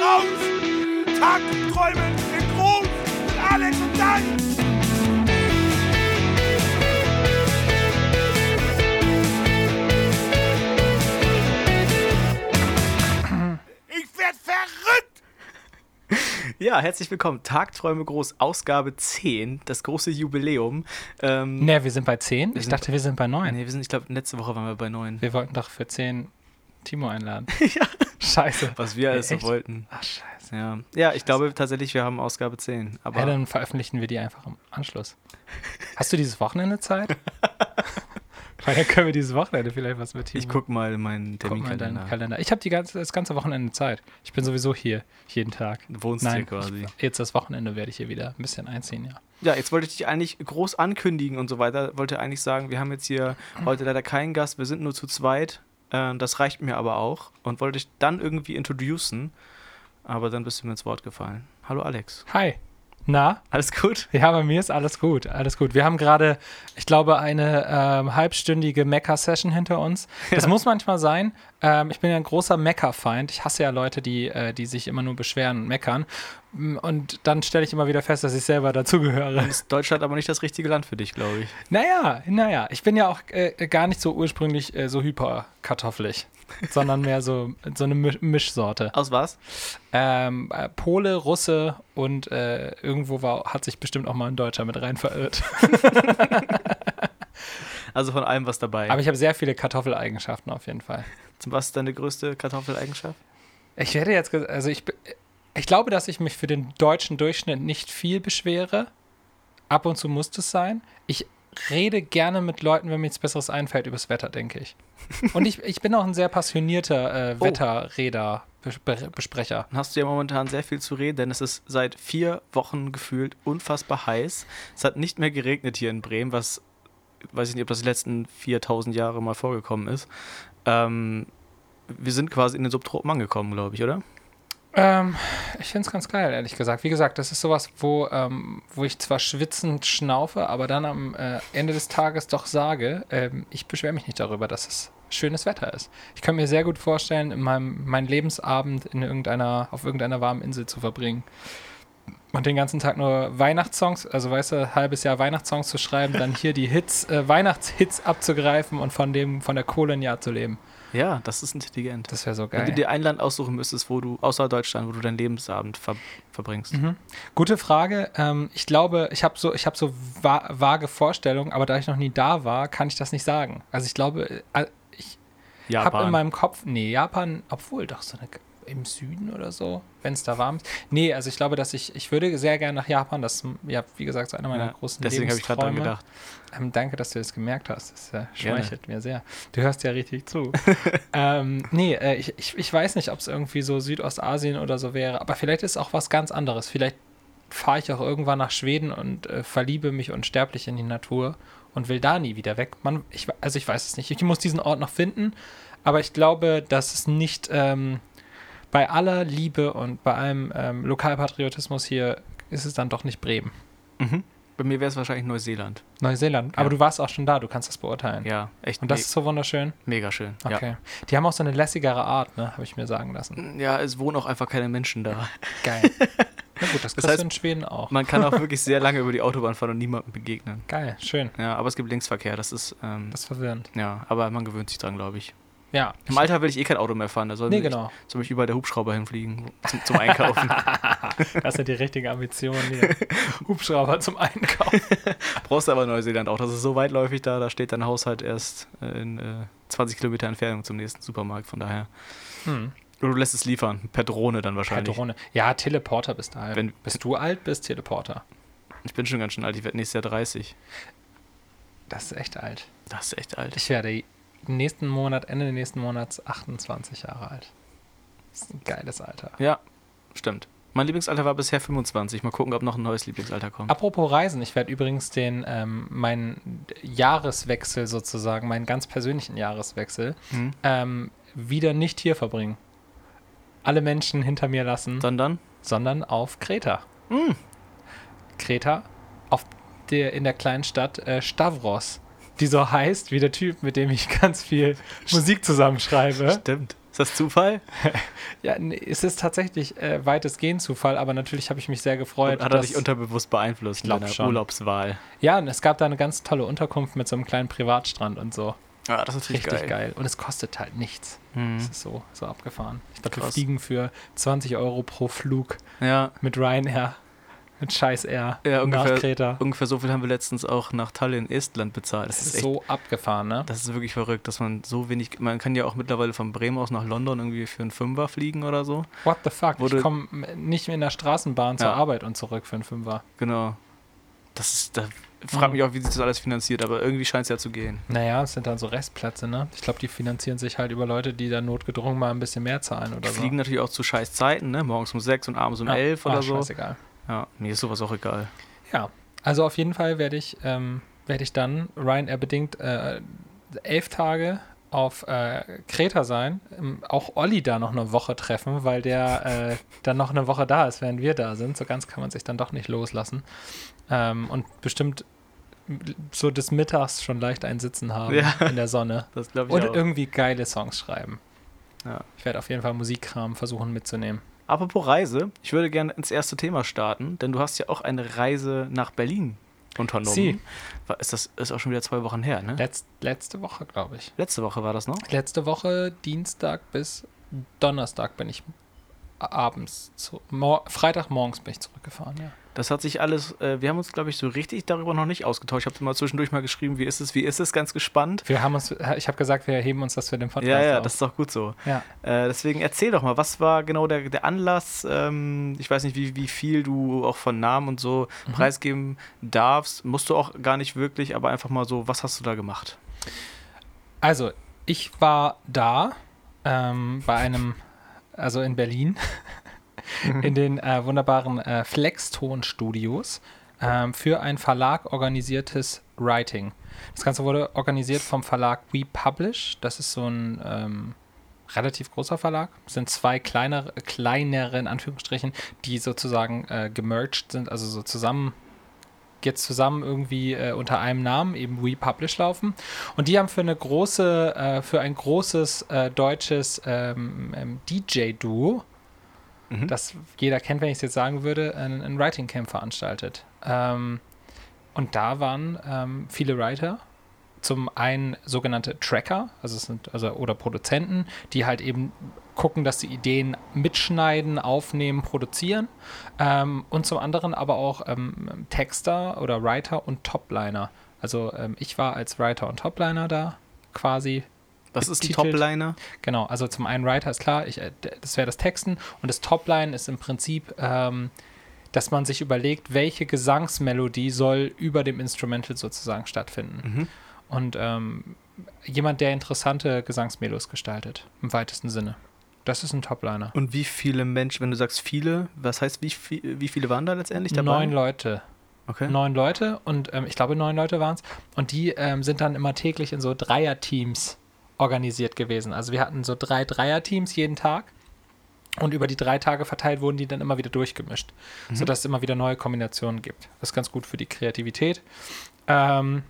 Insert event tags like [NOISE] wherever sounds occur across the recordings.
raus! Tagträumen in groß mit Alex und Dan! Ich werd verrückt! Ja, herzlich willkommen. Tagträume groß, Ausgabe 10, das große Jubiläum. Ähm, Ne, wir sind bei 10? Ich dachte, wir sind bei 9. Nee, wir sind, ich glaube, letzte Woche waren wir bei 9. Wir wollten doch für 10 Timo einladen. [LAUGHS] ja. Scheiße. Was wir alles so wollten. Ach, scheiße. Ja, ja ich glaube tatsächlich, wir haben Ausgabe 10. Aber Ja, dann veröffentlichen wir die einfach im Anschluss. [LAUGHS] Hast du dieses Wochenende Zeit? [LAUGHS] Weil dann können wir dieses Wochenende vielleicht was mit Timo. ich guck mal in meinen Terminkalender. Kalender. Ich habe ganze, das ganze Wochenende Zeit. Ich bin sowieso hier, jeden Tag. Wohnst hier Nein, quasi. ich, jetzt das Wochenende werde ich hier wieder ein bisschen einziehen, ja. Ja, jetzt wollte ich dich eigentlich groß ankündigen und so weiter. Wollte eigentlich sagen, wir haben jetzt hier heute leider keinen Gast, wir sind nur zu zweit. Äh, das reicht mir aber auch. Und wollte dich dann irgendwie introducen. Aber dann bist du mir ins Wort gefallen. Hallo Alex. Hi. Na? Alles gut? Ja, bei mir ist alles gut, alles gut. Wir haben gerade, ich glaube, eine ähm, halbstündige Mecker-Session hinter uns. [LAUGHS] Das muss manchmal sein. Ähm, ich bin ja ein großer Mecker-Feind. Ich hasse ja Leute, die, äh, die sich immer nur beschweren und meckern. Mm, Und dann stelle ich immer wieder fest, dass ich selber dazugehöre. Ist Deutschland aber nicht das richtige Land für dich, glaube ich. Naja, naja. Ich bin ja auch äh, gar nicht so ursprünglich äh, so hyperkartoffelig, sondern mehr so, so eine Misch Mischsorte. Aus was? Ähm, äh, Pole, Russe und äh, irgendwo war, hat sich bestimmt auch mal ein Deutscher mit rein verirrt. [LAUGHS] Also von allem was dabei. Aber ich habe sehr viele Kartoffeleigenschaften auf jeden Fall. Was ist deine größte Kartoffeleigenschaft? Ich werde jetzt, also ich, ich glaube, dass ich mich für den deutschen Durchschnitt nicht viel beschwere. Ab und zu muss es sein. Ich rede gerne mit Leuten, wenn mir nichts Besseres einfällt, übers Wetter, denke ich. Und ich, ich bin auch ein sehr passionierter äh, Oh. Wetterreder, Bes- Besprecher. Dann hast du ja momentan sehr viel zu reden, denn es ist seit vier Wochen gefühlt unfassbar heiß. Es hat nicht mehr geregnet hier in Bremen, was, weiß ich nicht, ob das die letzten 4000 Jahre mal vorgekommen ist. Ähm, wir sind quasi in den Subtropen angekommen, glaube ich, oder? Ähm, ich finde es ganz geil, ehrlich gesagt. Wie gesagt, das ist sowas, wo, ähm, wo ich zwar schwitzend schnaufe, aber dann am äh, Ende des Tages doch sage, ähm, ich beschwere mich nicht darüber, dass es schönes Wetter ist. Ich kann mir sehr gut vorstellen, in meinem meinen Lebensabend in irgendeiner, auf irgendeiner warmen Insel zu verbringen. Und den ganzen Tag nur Weihnachtssongs, also weißt du, halbes Jahr Weihnachtssongs zu schreiben, dann hier die Hits, äh, Weihnachtshits abzugreifen und von dem, von der Kohle ein Jahr zu leben. Ja, das ist intelligent. Das wäre so Wenn du geil. dir ein Land aussuchen müsstest, wo du, außer Deutschland, wo du deinen Lebensabend ver verbringst. Mhm. Gute Frage. Ähm, ich glaube, ich habe so, ich habe so va vage Vorstellungen, aber da ich noch nie da war, kann ich das nicht sagen. Also ich glaube, äh, ich habe in meinem Kopf, nee, Japan, obwohl doch so eine im Süden oder so, wenn es da warm ist. Nee, also ich glaube, dass ich, ich würde sehr gerne nach Japan. Das, ja, wie gesagt, so einer meiner Ja, großen deswegen habe ich gerade dran gedacht. Ähm, danke, dass du das gemerkt hast. Das äh, Gerne. schmeichelt mir sehr. Du hörst ja richtig zu. [LAUGHS] ähm, nee, äh, ich, ich, ich weiß nicht, ob es irgendwie so Südostasien oder so wäre, aber vielleicht ist auch was ganz anderes. Vielleicht fahre ich auch irgendwann nach Schweden und äh, verliebe mich unsterblich in die Natur und will da nie wieder weg. Man, ich, also ich weiß es nicht. Ich muss diesen Ort noch finden, aber ich glaube, dass es nicht ähm, bei aller Liebe und bei allem ähm, Lokalpatriotismus hier ist es dann doch nicht Bremen. Mhm. Bei mir wäre es wahrscheinlich Neuseeland. Neuseeland. Aber Ja. du warst auch schon da, du kannst das beurteilen. Ja, echt Und das ist so wunderschön. mega schön. Okay. Die haben auch so eine lässigere Art, ne? Habe ich mir sagen lassen. Ja. ja, es wohnen auch einfach keine Menschen da. Geil. [LAUGHS] Na gut, das kriegst heißt, in Schweden auch. Man kann auch wirklich sehr [LAUGHS] lange über die Autobahn fahren und niemandem begegnen. Geil, schön. Ja, aber es gibt Linksverkehr, das ist, ähm, Das ist verwirrend. ja, aber man gewöhnt sich dran, glaube ich. Ja. Im Alter will ich eh kein Auto mehr fahren, da soll Nee, mich, genau. soll mich überall der Hubschrauber hinfliegen zum, zum Einkaufen. [LAUGHS] Das sind die richtigen Ambitionen hier. [LAUGHS] Hubschrauber zum Einkaufen. [LAUGHS] Brauchst du aber Neuseeland auch, das ist so weitläufig da, da steht dein Haushalt erst äh, in äh, 20 Kilometer Entfernung zum nächsten Supermarkt, von daher. Hm. Oder du lässt es liefern, per Drohne dann Per wahrscheinlich. Drohne. Ja, Teleporter bist du halt. Wenn- bist du alt, bist Teleporter. Ich bin schon ganz schön alt, ich werde nächstes Jahr 30. Das ist echt alt. Das ist echt alt. Ich werde nächsten Monat, Ende nächsten Monats 28 Jahre alt. Das ist ein geiles Alter. Ja, stimmt. Mein Lieblingsalter war bisher 25. Mal gucken, ob noch ein neues Lieblingsalter kommt. Apropos Reisen, ich werde übrigens den ähm, meinen Jahreswechsel sozusagen, meinen ganz persönlichen Jahreswechsel, Mhm. ähm, wieder nicht hier verbringen. Alle Menschen hinter mir lassen, Sondern? sondern auf Kreta. Mhm. Kreta, auf der in der kleinen Stadt äh, Stavros, die so heißt wie der Typ, mit dem ich ganz viel Musik zusammenschreibe. Stimmt. Ist das Zufall? [LAUGHS] Ja, nee, es ist tatsächlich äh, weitestgehend Zufall, aber natürlich habe ich mich sehr gefreut. Hat er dass- dich unterbewusst beeinflusst in deiner schon. Urlaubswahl? ja, und es gab da eine ganz tolle Unterkunft mit so einem kleinen Privatstrand und so. Ja, das ist Richtig geil. geil. Und es kostet halt nichts. Mhm. Das ist so, so abgefahren. Ich glaube, wir fliegen für 20 Euro pro Flug Ja, mit Ryanair, mit Scheiß Air ja nach ungefähr, Kreta. ungefähr so viel haben wir letztens auch nach Tallinn, Estland bezahlt. Das, Das ist echt, so abgefahren, ne? das ist wirklich verrückt, dass man so wenig, man kann ja auch mittlerweile von Bremen aus nach London irgendwie für einen Fünfer fliegen oder so. What the fuck? Wurde- ich komme nicht mehr in der Straßenbahn zur Ja. Arbeit und zurück für einen Fünfer. Genau. Das ist, da fragt Mhm. mich auch, wie sich das alles finanziert, aber irgendwie scheint es ja zu gehen. Naja, es sind dann so Restplätze, ne? Ich glaube, die finanzieren sich halt über Leute, die da notgedrungen mal ein bisschen mehr zahlen Die oder so. fliegen natürlich auch zu scheiß Zeiten, ne? Morgens um sechs und abends um Ja. elf Ah, oder so. Scheißegal. Ja, mir ist sowas auch egal. Ja, also auf jeden Fall werde ich, ähm, werde ich dann Ryanair bedingt äh, elf Tage auf äh, Kreta sein. Ähm, auch Olli da noch eine Woche treffen, weil der äh, [LAUGHS] dann noch eine Woche da ist, während wir da sind. So ganz kann man sich dann doch nicht loslassen. Ähm, und bestimmt so des Mittags schon leicht ein Sitzen haben Ja. in der Sonne. [LAUGHS] Das glaube ich Und auch. irgendwie geile Songs schreiben. Ja. Ich werde auf jeden Fall Musikkram versuchen mitzunehmen. Apropos Reise, ich würde gerne ins erste Thema starten, denn du hast ja auch eine Reise nach Berlin unternommen. Sie. Ist das ist auch schon wieder zwei Wochen her, ne? Letz, letzte Woche, glaube ich. Letzte Woche war das noch? Letzte Woche, Dienstag bis Donnerstag bin ich abends zu. Mor Freitagmorgens bin ich zurückgefahren, ja. Das hat sich alles, äh, wir haben uns, glaube ich, so richtig darüber noch nicht ausgetauscht. Ich habe mal zwischendurch mal geschrieben, wie ist es, wie ist es, ganz gespannt. Wir haben uns, ich habe gesagt, wir heben uns das für den Podcast Ja, ja, auf. das ist doch gut so. ja. Äh, deswegen erzähl doch mal, was war genau der, der Anlass? Ähm, ich weiß nicht, wie, wie viel du auch von Namen und so Mhm. preisgeben darfst. Musst du auch gar nicht wirklich, aber einfach mal so, was hast du da gemacht? Also, ich war da ähm, bei einem, also in Berlin, in den äh, wunderbaren äh, Flexton-Studios ähm, für ein Verlag organisiertes Writing. Das Ganze wurde organisiert vom Verlag We Publish. Das ist so ein ähm, relativ großer Verlag. Es sind zwei kleinere, kleinere, in Anführungsstrichen, die sozusagen äh, gemerged sind, also so zusammen jetzt zusammen irgendwie äh, unter einem Namen, eben We Publish laufen. Und die haben für eine große, äh, für ein großes äh, deutsches ähm, ähm, DJ-Duo, Mhm. das jeder kennt, wenn ich es jetzt sagen würde, ein, ein Writing Camp veranstaltet. Ähm, und da waren ähm, viele Writer. Zum einen sogenannte Tracker, also es sind also oder Produzenten, die halt eben gucken, dass sie Ideen mitschneiden, aufnehmen, produzieren. Ähm, und zum anderen aber auch ähm, Texter oder Writer und Topliner. Also ähm, ich war als Writer und Topliner da quasi Was ist die betitelt. Topliner? Genau, also zum einen Writer ist klar, ich, äh, das wäre das Texten und das Topline ist im Prinzip, ähm, dass man sich überlegt, welche Gesangsmelodie soll über dem Instrumental sozusagen stattfinden. Mhm. Und ähm, jemand, der interessante Gesangsmelos gestaltet, im weitesten Sinne. Das ist ein Topliner. Und wie viele Menschen, wenn du sagst viele, was heißt, wie, viel, wie viele waren da letztendlich dabei? Neun Leute. Okay. Neun Leute und ähm, ich glaube, neun Leute waren es. Und die ähm, sind dann immer täglich in so Dreierteams organisiert gewesen. Also wir hatten so drei Dreierteams jeden Tag. Und über die drei Tage verteilt wurden die dann immer wieder durchgemischt, sodass es immer wieder neue Kombinationen gibt. Das ist ganz gut für die Kreativität. Ähm,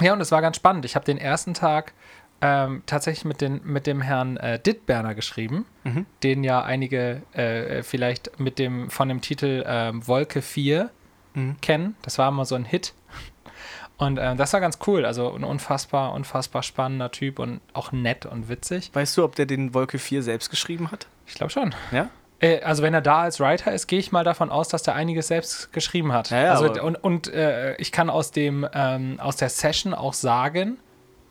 ja, und es war ganz spannend. Ich habe den ersten Tag ähm, tatsächlich mit, den, mit dem Herrn äh, Dittberner geschrieben, Mhm. den ja einige äh, vielleicht mit dem von dem Titel ähm, Wolke 4 Mhm. kennen. Das war immer so ein Hit. Und ähm, das war ganz cool. Also ein unfassbar, unfassbar spannender Typ und auch nett und witzig. Weißt du, ob der den Wolke 4 selbst geschrieben hat? Ich glaube schon. Ja? Äh, also wenn er da als Writer ist, gehe ich mal davon aus, dass der einiges selbst geschrieben hat. Ja, ja, also, und und äh, ich kann aus, dem, ähm, aus der Session auch sagen,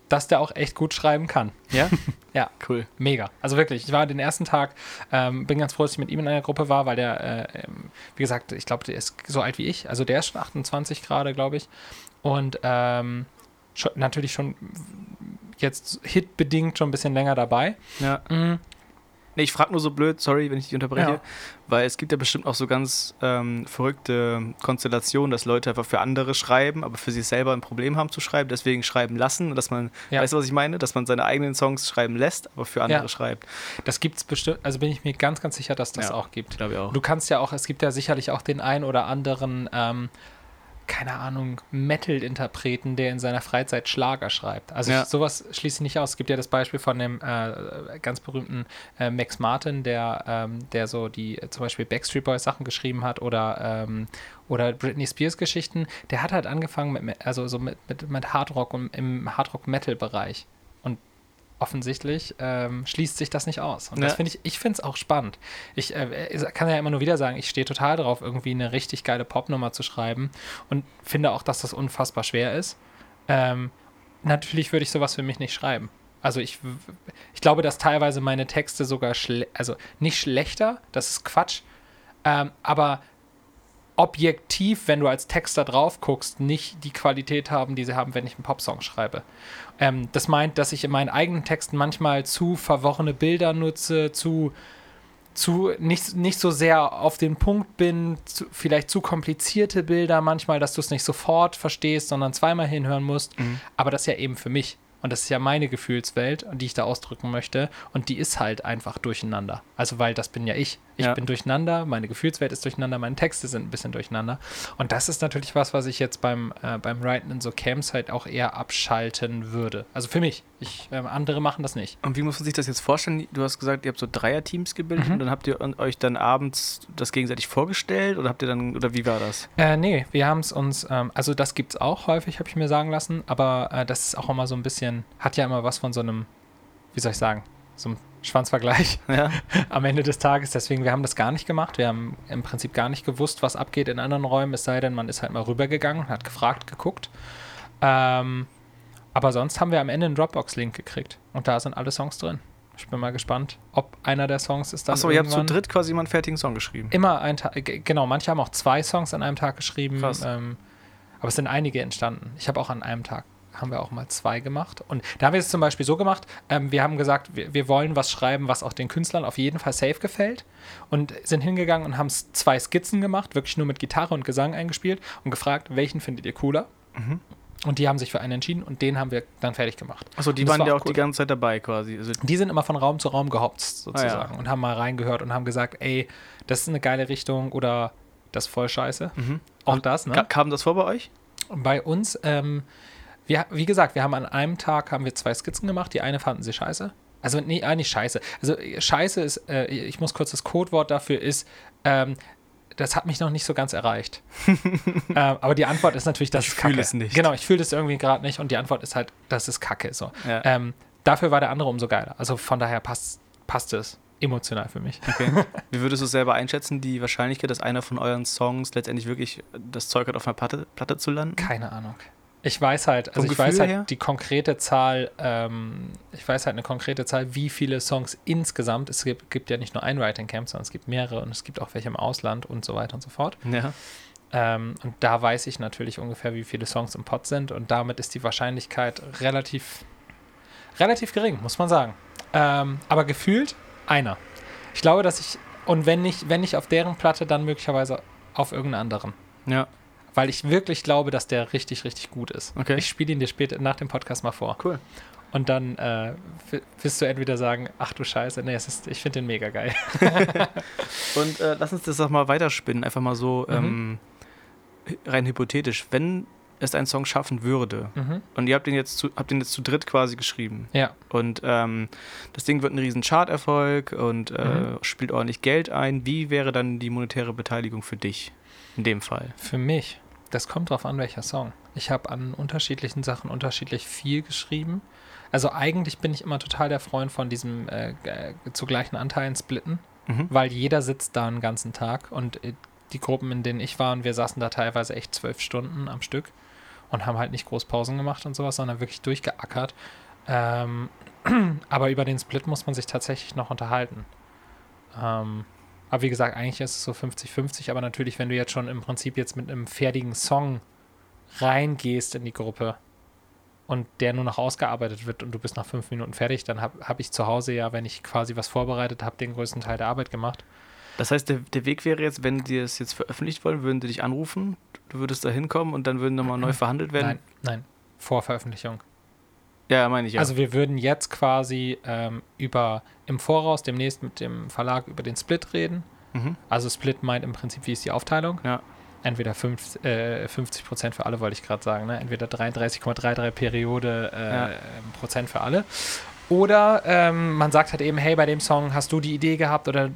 dass der auch echt gut schreiben kann. Ja? [LAUGHS] Ja, cool. mega. Also wirklich, ich war den ersten Tag, ähm, bin ganz froh, dass ich mit ihm in einer Gruppe war, weil der, äh, ähm, wie gesagt, ich glaube, der ist so alt wie ich. Also der ist schon 28 gerade, glaube ich. Und ähm, schon, natürlich schon jetzt hitbedingt schon ein bisschen länger dabei. Ja. Mhm. Nee, ich frage nur so blöd, sorry, wenn ich dich unterbreche, Ja. weil es gibt ja bestimmt auch so ganz ähm, verrückte Konstellationen, dass Leute einfach für andere schreiben, aber für sich selber ein Problem haben zu schreiben, deswegen schreiben lassen dass man, Ja. weißt du, was ich meine? Dass man seine eigenen Songs schreiben lässt, aber für andere Ja. schreibt. Das gibt es bestimmt, also bin ich mir ganz, ganz sicher, dass das auch gibt. Glaube ich auch. Du kannst ja auch, es gibt ja sicherlich auch den ein oder anderen ähm, keine Ahnung, Metal-Interpreten, der in seiner Freizeit Schlager schreibt. Also Ja. sowas schließe ich nicht aus. Es gibt ja das Beispiel von dem äh, ganz berühmten äh, Max Martin, der, ähm, der so die äh, zum Beispiel Backstreet Boys Sachen geschrieben hat oder, ähm, oder Britney Spears Geschichten. Der hat halt angefangen mit, also so mit, mit, mit Hardrock und im Hardrock-Metal-Bereich. Offensichtlich ähm, schließt sich das nicht aus. Und das Ja. finde ich, ich finde es auch spannend. Ich äh, kann ja immer nur wieder sagen, ich stehe total drauf, irgendwie eine richtig geile Popnummer zu schreiben und finde auch, dass das unfassbar schwer ist. Ähm, natürlich würde ich sowas für mich nicht schreiben. Also ich, ich glaube, dass teilweise meine Texte sogar, schle also nicht schlechter, das ist Quatsch, ähm, aber objektiv, wenn du als Texter drauf guckst, nicht die Qualität haben, die sie haben, wenn ich einen Popsong schreibe. Ähm, das meint, dass ich in meinen eigenen Texten manchmal zu verworrene Bilder nutze, zu, zu nicht, nicht so sehr auf den Punkt bin, zu, vielleicht zu komplizierte Bilder manchmal, dass du es nicht sofort verstehst, sondern zweimal hinhören musst. Aber das ist ja eben für mich. Und das ist ja meine Gefühlswelt, die ich da ausdrücken möchte. Und die ist halt einfach durcheinander. Also, weil das bin ja ich. Ich Ja. bin durcheinander, meine Gefühlswelt ist durcheinander, meine Texte sind ein bisschen durcheinander. Und das ist natürlich was, was ich jetzt beim, äh, beim Writen in so Camps halt auch eher abschalten würde. Also für mich. Ich, ähm, andere machen das nicht. Und wie muss man sich das jetzt vorstellen? Du hast gesagt, ihr habt so Dreierteams gebildet Mhm. und dann habt ihr euch dann abends das gegenseitig vorgestellt oder habt ihr dann, oder wie war das? Äh, nee, wir haben es uns, ähm, also das gibt es auch häufig, habe ich mir sagen lassen, aber äh, das ist auch immer so ein bisschen, hat ja immer was von so einem, wie soll ich sagen, so einem Schwanzvergleich [LAUGHS] Ja. [LAUGHS] am Ende des Tages. Deswegen, wir haben das gar nicht gemacht. Wir haben im Prinzip gar nicht gewusst, was abgeht in anderen Räumen, es sei denn, man ist halt mal rübergegangen und hat gefragt, geguckt. Ähm, aber sonst haben wir am Ende einen Dropbox-Link gekriegt und da sind alle Songs drin. Ich bin mal gespannt, ob einer der Songs ist dann Achso, ihr habt zu dritt quasi mal einen fertigen Song geschrieben. Immer ein Tag, genau, manche haben auch zwei Songs an einem Tag geschrieben. Ähm, aber es sind einige entstanden. Ich habe auch an einem Tag, haben wir auch mal zwei gemacht. Und da haben wir es zum Beispiel so gemacht, ähm, wir haben gesagt, wir, wir wollen was schreiben, was auch den Künstlern auf jeden Fall safe gefällt. Und sind hingegangen und haben zwei Skizzen gemacht, wirklich nur mit Gitarre und Gesang eingespielt und gefragt, welchen findet ihr cooler? Mhm. Und die haben sich für einen entschieden und den haben wir dann fertig gemacht. Achso, die waren war ja auch auch die ganze Zeit dabei quasi. Also, Die sind immer von Raum zu Raum gehopst, sozusagen, Ah, ja. und haben mal reingehört und haben gesagt, ey, das ist eine geile Richtung oder das ist voll scheiße. mhm. Auch Und das, ne? Ka kam das vor bei euch? Bei uns, ähm, wir, wie gesagt, wir haben an einem Tag haben wir zwei Skizzen gemacht. Die eine fanden sie scheiße. Also, nee, nicht scheiße. Also, scheiße ist, äh, ich muss kurz das Codewort dafür ist, ähm, das hat mich noch nicht so ganz erreicht. [LAUGHS] ähm, aber die Antwort ist natürlich, das Ich ist Kacke. fühl es nicht. Genau, ich fühle das irgendwie gerade nicht und die Antwort ist halt, das ist Kacke. So. Ja. Ähm, dafür war der andere umso geiler. Also von daher passt, passt es emotional für mich. Okay. [LAUGHS] Wie würdest du es selber einschätzen, die Wahrscheinlichkeit, dass einer von euren Songs letztendlich wirklich das Zeug hat, auf einer Platte, Platte zu landen? Keine Ahnung. Ich weiß halt, also Vom ich weiß halt her? die konkrete Zahl, ähm, ich weiß halt eine konkrete Zahl, wie viele Songs insgesamt, es gibt, gibt ja nicht nur ein Writing Camp, sondern es gibt mehrere und es gibt auch welche im Ausland und so weiter und so fort. Ja. Ähm, und da weiß ich natürlich ungefähr, wie viele Songs im Pot sind und damit ist die Wahrscheinlichkeit relativ, relativ gering, muss man sagen. Ähm, aber gefühlt einer. Ich glaube, dass ich, und wenn nicht, wenn nicht auf deren Platte, dann möglicherweise auf irgendeinen anderen. Ja. Weil ich wirklich glaube, dass der richtig, richtig gut ist. Okay. Ich spiele ihn dir später nach dem Podcast mal vor. Cool. Und dann äh, wirst du entweder sagen, ach du Scheiße, nee, es ist, ich finde den mega geil. [LAUGHS] Und äh, lass uns das doch mal weiterspinnen, einfach mal so Mhm. ähm, rein hypothetisch. Wenn es einen Song schaffen würde Mhm. und ihr habt den jetzt zu, habt den jetzt zu dritt quasi geschrieben Ja. und ähm, das Ding wird ein riesen Charterfolg und äh, Mhm. spielt ordentlich Geld ein, wie wäre dann die monetäre Beteiligung für dich in dem Fall? Für mich, das kommt drauf an, welcher Song. Ich habe an unterschiedlichen Sachen unterschiedlich viel geschrieben. Also eigentlich bin ich immer total der Freund von diesem äh, zu gleichen Anteilen splitten, Mhm. weil jeder sitzt da einen ganzen Tag und äh, die Gruppen, in denen ich war, und wir saßen da teilweise echt zwölf Stunden am Stück und haben halt nicht groß Pausen gemacht und sowas, sondern wirklich durchgeackert. Ähm, [CLEARS THROAT] aber über den Split muss man sich tatsächlich noch unterhalten. Ähm, aber wie gesagt, eigentlich ist es so 50-50, aber natürlich, wenn du jetzt schon im Prinzip jetzt mit einem fertigen Song reingehst in die Gruppe und der nur noch ausgearbeitet wird und du bist nach fünf Minuten fertig, dann habe hab ich zu Hause ja, wenn ich quasi was vorbereitet habe, den größten Teil der Arbeit gemacht. Das heißt, der, der Weg wäre jetzt, wenn die es jetzt veröffentlicht wollen, würden die dich anrufen, du würdest da hinkommen und dann würden nochmal neu [CLEARS THROAT] verhandelt werden? Nein, nein, vor Veröffentlichung. Ja, meine ich ja. Also wir würden jetzt quasi ähm, über im Voraus demnächst mit dem Verlag über den Split reden. mhm. Also Split meint im Prinzip, wie ist die Aufteilung. Ja. entweder fünf, äh, 50 Prozent für alle, wollte ich gerade sagen, ne? entweder 33,33 Periode äh, Ja. Prozent für alle. Oder ähm, man sagt halt eben, hey, bei dem Song hast du die Idee gehabt oder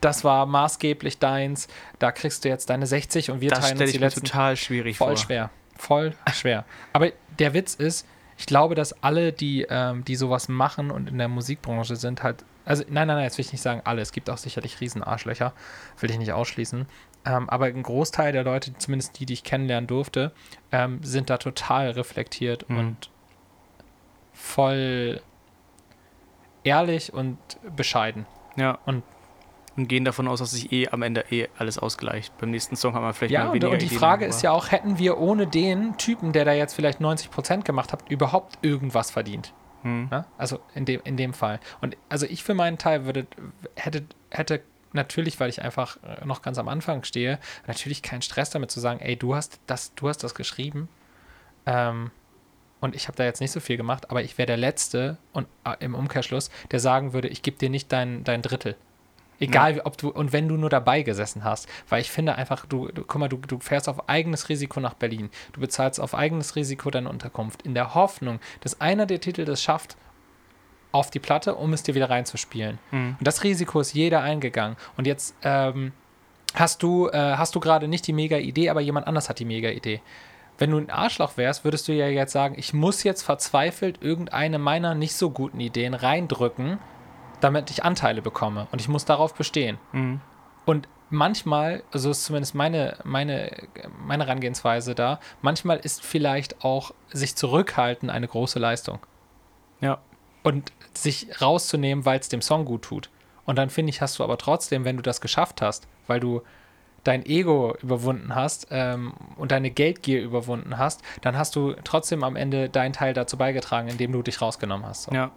das war maßgeblich deins, da kriegst du jetzt deine 60 und wir Das teilen stelle uns ich die mir letzten total schwierig Voll vor. schwer. Voll schwer. Aber der Witz ist, ich glaube, dass alle, die, ähm, die sowas machen und in der Musikbranche sind, halt. Also, nein, nein, nein, jetzt will ich nicht sagen alle. Es gibt auch sicherlich Riesenarschlöcher. Will ich nicht ausschließen. Ähm, aber ein Großteil der Leute, zumindest die, die ich kennenlernen durfte, ähm, sind da total reflektiert Mhm. und voll ehrlich und bescheiden. Ja. Und- und gehen davon aus, dass sich eh am Ende eh alles ausgleicht. Beim nächsten Song haben wir vielleicht Ja, mal weniger und die Ideen, Frage ist ja auch, hätten wir ohne den Typen, der da jetzt vielleicht 90% gemacht hat, überhaupt irgendwas verdient? Hm. Also in dem, in dem Fall. Und also ich für meinen Teil würde, hätte, hätte natürlich, weil ich einfach äh, noch ganz am Anfang stehe, natürlich keinen Stress damit zu sagen, ey, du hast das, du hast das geschrieben. Ähm, und ich habe da jetzt nicht so viel gemacht, aber ich wäre der Letzte und äh, im Umkehrschluss, der sagen würde, ich gebe dir nicht dein, dein Drittel. Egal, ob du, und wenn du nur dabei gesessen hast, weil ich finde einfach, du, du guck mal, du, du fährst auf eigenes Risiko nach Berlin. Du bezahlst auf eigenes Risiko deine Unterkunft, in der Hoffnung, dass einer der Titel das schafft, auf die Platte, um es dir wieder reinzuspielen. Mhm. Und das Risiko ist jeder eingegangen. Und jetzt ähm, hast du, äh, hast du gerade nicht die mega Idee, aber jemand anders hat die mega Idee. Wenn du ein Arschloch wärst, würdest du ja jetzt sagen, ich muss jetzt verzweifelt irgendeine meiner nicht so guten Ideen reindrücken, damit ich Anteile bekomme. Und ich muss darauf bestehen. Mhm. Und manchmal, so ist zumindest meine, meine, meine Herangehensweise da, manchmal ist vielleicht auch sich zurückhalten eine große Leistung. Ja. Und sich rauszunehmen, weil es dem Song gut tut. Und dann finde ich, hast du aber trotzdem, wenn du das geschafft hast, weil du dein Ego überwunden hast ähm, und deine Geldgier überwunden hast, dann hast du trotzdem am Ende deinen Teil dazu beigetragen, indem du dich rausgenommen hast. So. Ja.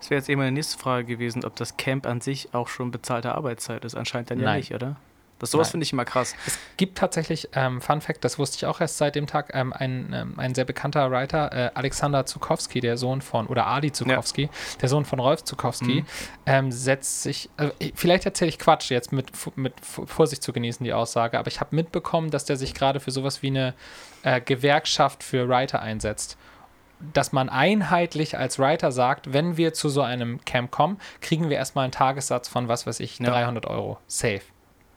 Das wäre jetzt eben meine nächste Frage gewesen, ob das Camp an sich auch schon bezahlte Arbeitszeit ist. Anscheinend dann ja Nein. nicht, oder? Das sowas finde ich immer krass. Es gibt tatsächlich, ähm, Fun Fact, das wusste ich auch erst seit dem Tag, ähm, ein, ähm, ein sehr bekannter Writer, äh, Alexander Zukowski, der Sohn von, oder Ali Zukowski, der Sohn von Rolf Zukowski, Mhm. ähm, setzt sich, also, ich- vielleicht erzähle ich Quatsch jetzt mit, mit Vorsicht zu genießen, die Aussage, aber ich habe mitbekommen, dass der sich gerade für sowas wie eine äh, Gewerkschaft für Writer einsetzt. Dass man einheitlich als Writer sagt, wenn wir zu so einem Camp kommen, kriegen wir erstmal einen Tagessatz von, was weiß ich, Ja. 300 Euro. Safe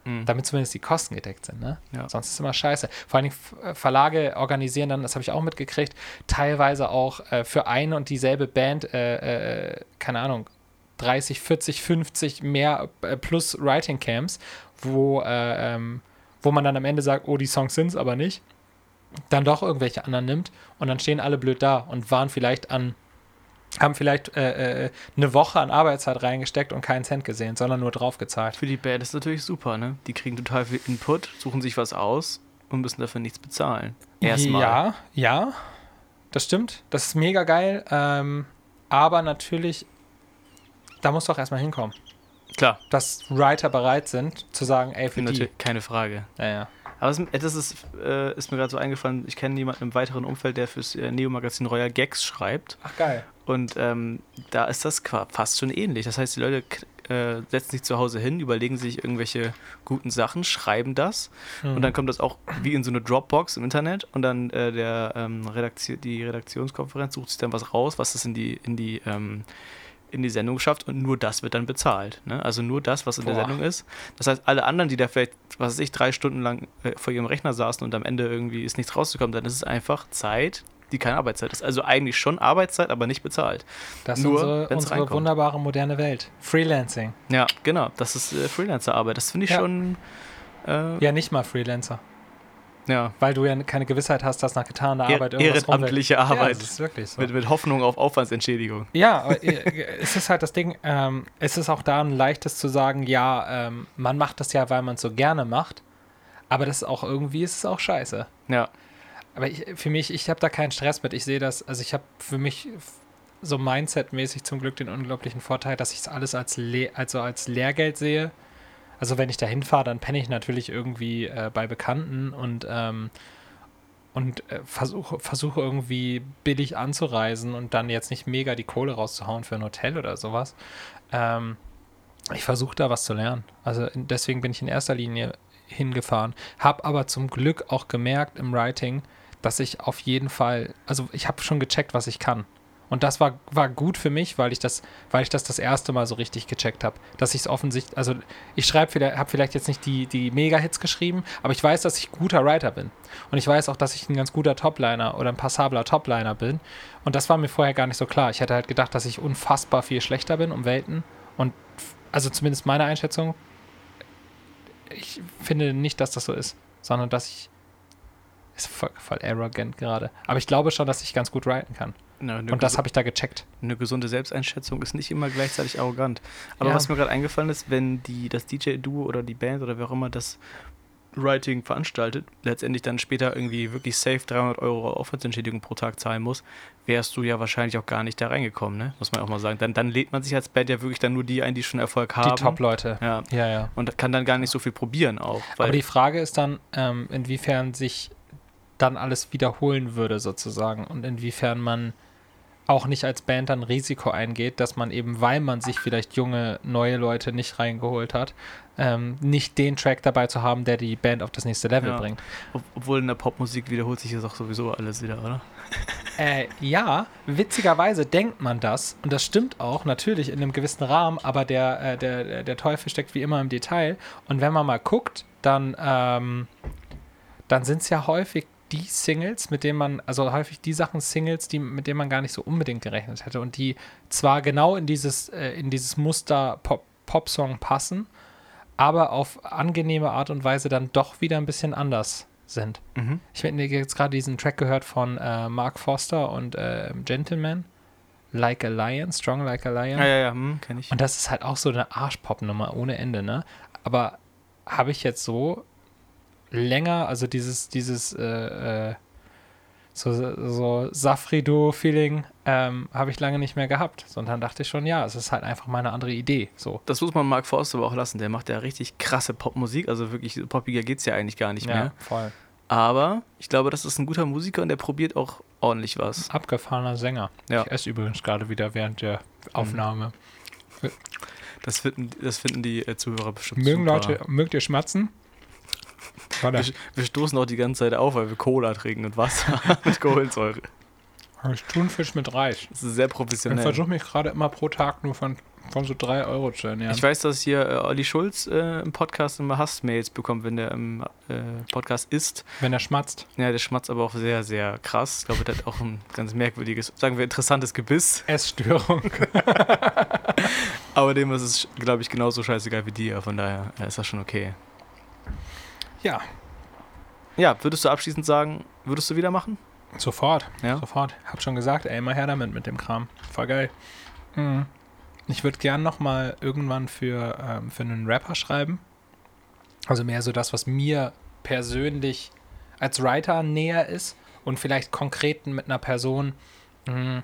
Mhm. damit zumindest die Kosten gedeckt sind. Ne? Ja. Sonst ist es immer scheiße. Vor allen Dingen äh, Verlage organisieren dann, das habe ich auch mitgekriegt, teilweise auch äh, für eine und dieselbe Band, äh, äh, keine Ahnung, 30, 40, 50 mehr äh, plus Writing Camps, wo, äh, ähm, wo man dann am Ende sagt, oh, die Songs sind es aber nicht, dann doch irgendwelche anderen nimmt und dann stehen alle blöd da und waren vielleicht an haben vielleicht äh, äh, eine Woche an Arbeitszeit reingesteckt und keinen Cent gesehen, sondern nur draufgezahlt. Für die Band ist natürlich super, ne? Die kriegen total viel Input, suchen sich was aus und müssen dafür nichts bezahlen. Erstmal. Ja, ja, das stimmt. Das ist mega geil. Ähm, aber natürlich, da muss doch erstmal hinkommen, Klar, dass Writer bereit sind zu sagen, ey, für die. natürlich, keine Frage. Ja, ja. Aber es, das ist, äh, ist mir gerade so eingefallen, ich kenne jemanden im weiteren Umfeld, der fürs äh, Neo-Magazin Royal Gags schreibt. Ach, geil. Und ähm, da ist das fast schon ähnlich. Das heißt, die Leute äh, setzen sich zu Hause hin, überlegen sich irgendwelche guten Sachen, schreiben das Mhm. und dann kommt das auch wie in so eine Dropbox im Internet und dann äh, der, ähm, Redaktion, die Redaktionskonferenz sucht sich dann was raus, was es in die, in die, ähm, in die Sendung schafft und nur das wird dann bezahlt. Ne? Also nur das, was in der Boah. Sendung ist. Das heißt, alle anderen, die da vielleicht, was weiß ich, drei Stunden lang äh, vor ihrem Rechner saßen und am Ende irgendwie ist nichts rausgekommen, dann ist es einfach Zeit, die keine Arbeitszeit ist. Also eigentlich schon Arbeitszeit, aber nicht bezahlt. Das ist Nur, unsere, unsere reinkommt. wunderbare moderne Welt. Freelancing. Ja, genau. Das ist äh, Freelancer-Arbeit. Das finde ich Ja. schon. Äh, Ja, nicht mal Freelancer. Ja. Weil du ja keine Gewissheit hast, dass nach getaner Arbeit irgendwas ehrenamtliche rumwächst. Arbeit. Ja, das ist wirklich so. Mit, mit Hoffnung auf Aufwandsentschädigung. Ja, aber äh, es ist halt das Ding, ähm, es ist auch da ein leichtes zu sagen, ja, ähm, man macht das ja, weil man es so gerne macht, aber das ist auch irgendwie, ist es auch scheiße. Ja. Aber ich, für mich, ich habe da keinen Stress mit. Ich sehe das, also ich habe für mich so Mindset-mäßig zum Glück den unglaublichen Vorteil, dass ich es alles als, Le also als Lehrgeld sehe. Also wenn ich da hinfahre, dann penne ich natürlich irgendwie äh, bei Bekannten und, ähm, und äh, versuche versuche irgendwie billig anzureisen und dann jetzt nicht mega die Kohle rauszuhauen für ein Hotel oder sowas. Ähm, ich versuche da was zu lernen. Also deswegen bin ich in erster Linie hingefahren. Hab aber zum Glück auch gemerkt im Writing, dass ich auf jeden Fall, also ich habe schon gecheckt, was ich kann. Und das war, war gut für mich, weil ich das, weil ich das das erste Mal so richtig gecheckt habe. Dass ich es offensichtlich, also ich schreibe vielleicht, habe vielleicht jetzt nicht die, die Mega-Hits geschrieben, aber ich weiß, dass ich guter Writer bin. Und ich weiß auch, dass ich ein ganz guter Topliner oder ein passabler Topliner bin. Und das war mir vorher gar nicht so klar. Ich hätte halt gedacht, dass ich unfassbar viel schlechter bin um Welten. Und also zumindest meine Einschätzung, ich finde nicht, dass das so ist, sondern dass ich ist voll, voll arrogant gerade. Aber ich glaube schon, dass ich ganz gut writen kann. Na, Und das habe ich da gecheckt. eine gesunde Selbsteinschätzung ist nicht immer gleichzeitig arrogant. Aber Ja. was mir gerade eingefallen ist, wenn die, das DJ-Duo oder die Band oder wer auch immer das Writing veranstaltet, letztendlich dann später irgendwie wirklich safe 300 Euro Aufwandsentschädigung pro Tag zahlen muss, wärst du ja wahrscheinlich auch gar nicht da reingekommen, ne? Muss man auch mal sagen. Dann, dann lädt man sich als Band ja wirklich dann nur die ein, die schon Erfolg haben. Die Top-Leute. Ja. Ja, ja. Und kann dann gar nicht so viel probieren auch. Aber die Frage ist dann, ähm, inwiefern sich dann alles wiederholen würde, sozusagen. Und inwiefern man auch nicht als Band dann Risiko eingeht, dass man eben, weil man sich vielleicht junge, neue Leute nicht reingeholt hat, ähm, nicht den Track dabei zu haben, der die Band auf das nächste Level Ja. bringt. ob- obwohl in der Popmusik wiederholt sich das auch sowieso alles wieder, oder? Äh, ja, witzigerweise denkt man das, und das stimmt auch, natürlich in einem gewissen Rahmen, aber der, äh, der, der- Teufel steckt wie immer im Detail. Und wenn man mal guckt, dann, ähm, dann sind es ja häufig die Singles, mit denen man, also häufig die Sachen Singles, die, mit denen man gar nicht so unbedingt gerechnet hätte und die zwar genau in dieses, äh, in dieses Muster Pop, Popsong passen, aber auf angenehme Art und Weise dann doch wieder ein bisschen anders sind. Mhm. Ich habe jetzt gerade diesen Track gehört von äh, Mark Foster und äh, Gentleman. Like a Lion, Strong Like a Lion. Ja, ja, ja, hm, kenn ich. Und das ist halt auch so eine Arschpop-Nummer ohne Ende, ne? Aber habe ich jetzt so länger, also dieses, dieses äh, äh, so, so Safrido-Feeling ähm, habe ich lange nicht mehr gehabt. Sondern dachte ich schon, ja, es ist halt einfach mal eine andere Idee. So. Das muss man Mark Forster aber auch lassen. Der macht ja richtig krasse Popmusik. Also wirklich poppiger geht es ja eigentlich gar nicht ja, mehr. voll. Aber ich glaube, das ist ein guter Musiker und der probiert auch ordentlich was. Abgefahrener Sänger. Ja. Ich esse übrigens gerade wieder während der Aufnahme. Das finden, das finden die äh, Zuhörer bestimmt Mögen super. Leute, mögt ihr schmatzen? Wir, wir stoßen auch die ganze Zeit auf, weil wir Cola trinken und Wasser [LAUGHS] mit Kohlensäure. ich Thunfisch mit Reis. Das ist sehr Ich professionell. versuche mich gerade immer pro Tag nur von, von so 3 Euro zu ernähren. Ich weiß, dass hier äh, Olli Schulz äh, im Podcast immer Hassmails bekommt, wenn der im äh, Podcast ist. Wenn er schmatzt. Ja, der schmatzt aber auch sehr, sehr krass. Ich glaube, der hat auch ein ganz merkwürdiges, sagen wir, interessantes Gebiss. Essstörung. [LAUGHS] Aber dem ist es, glaube ich, genauso scheißegal wie dir. Von daher ist das schon okay. Ja, Ja, würdest du abschließend sagen, würdest du wieder machen? sofort. Ja. Sofort. Hab schon gesagt, ey, immer her damit mit dem Kram. Voll geil. Mhm. Ich würde gern noch mal irgendwann für, ähm, für einen Rapper schreiben. Also mehr so das, was mir persönlich als Writer näher ist und vielleicht konkret mit einer Person, mh,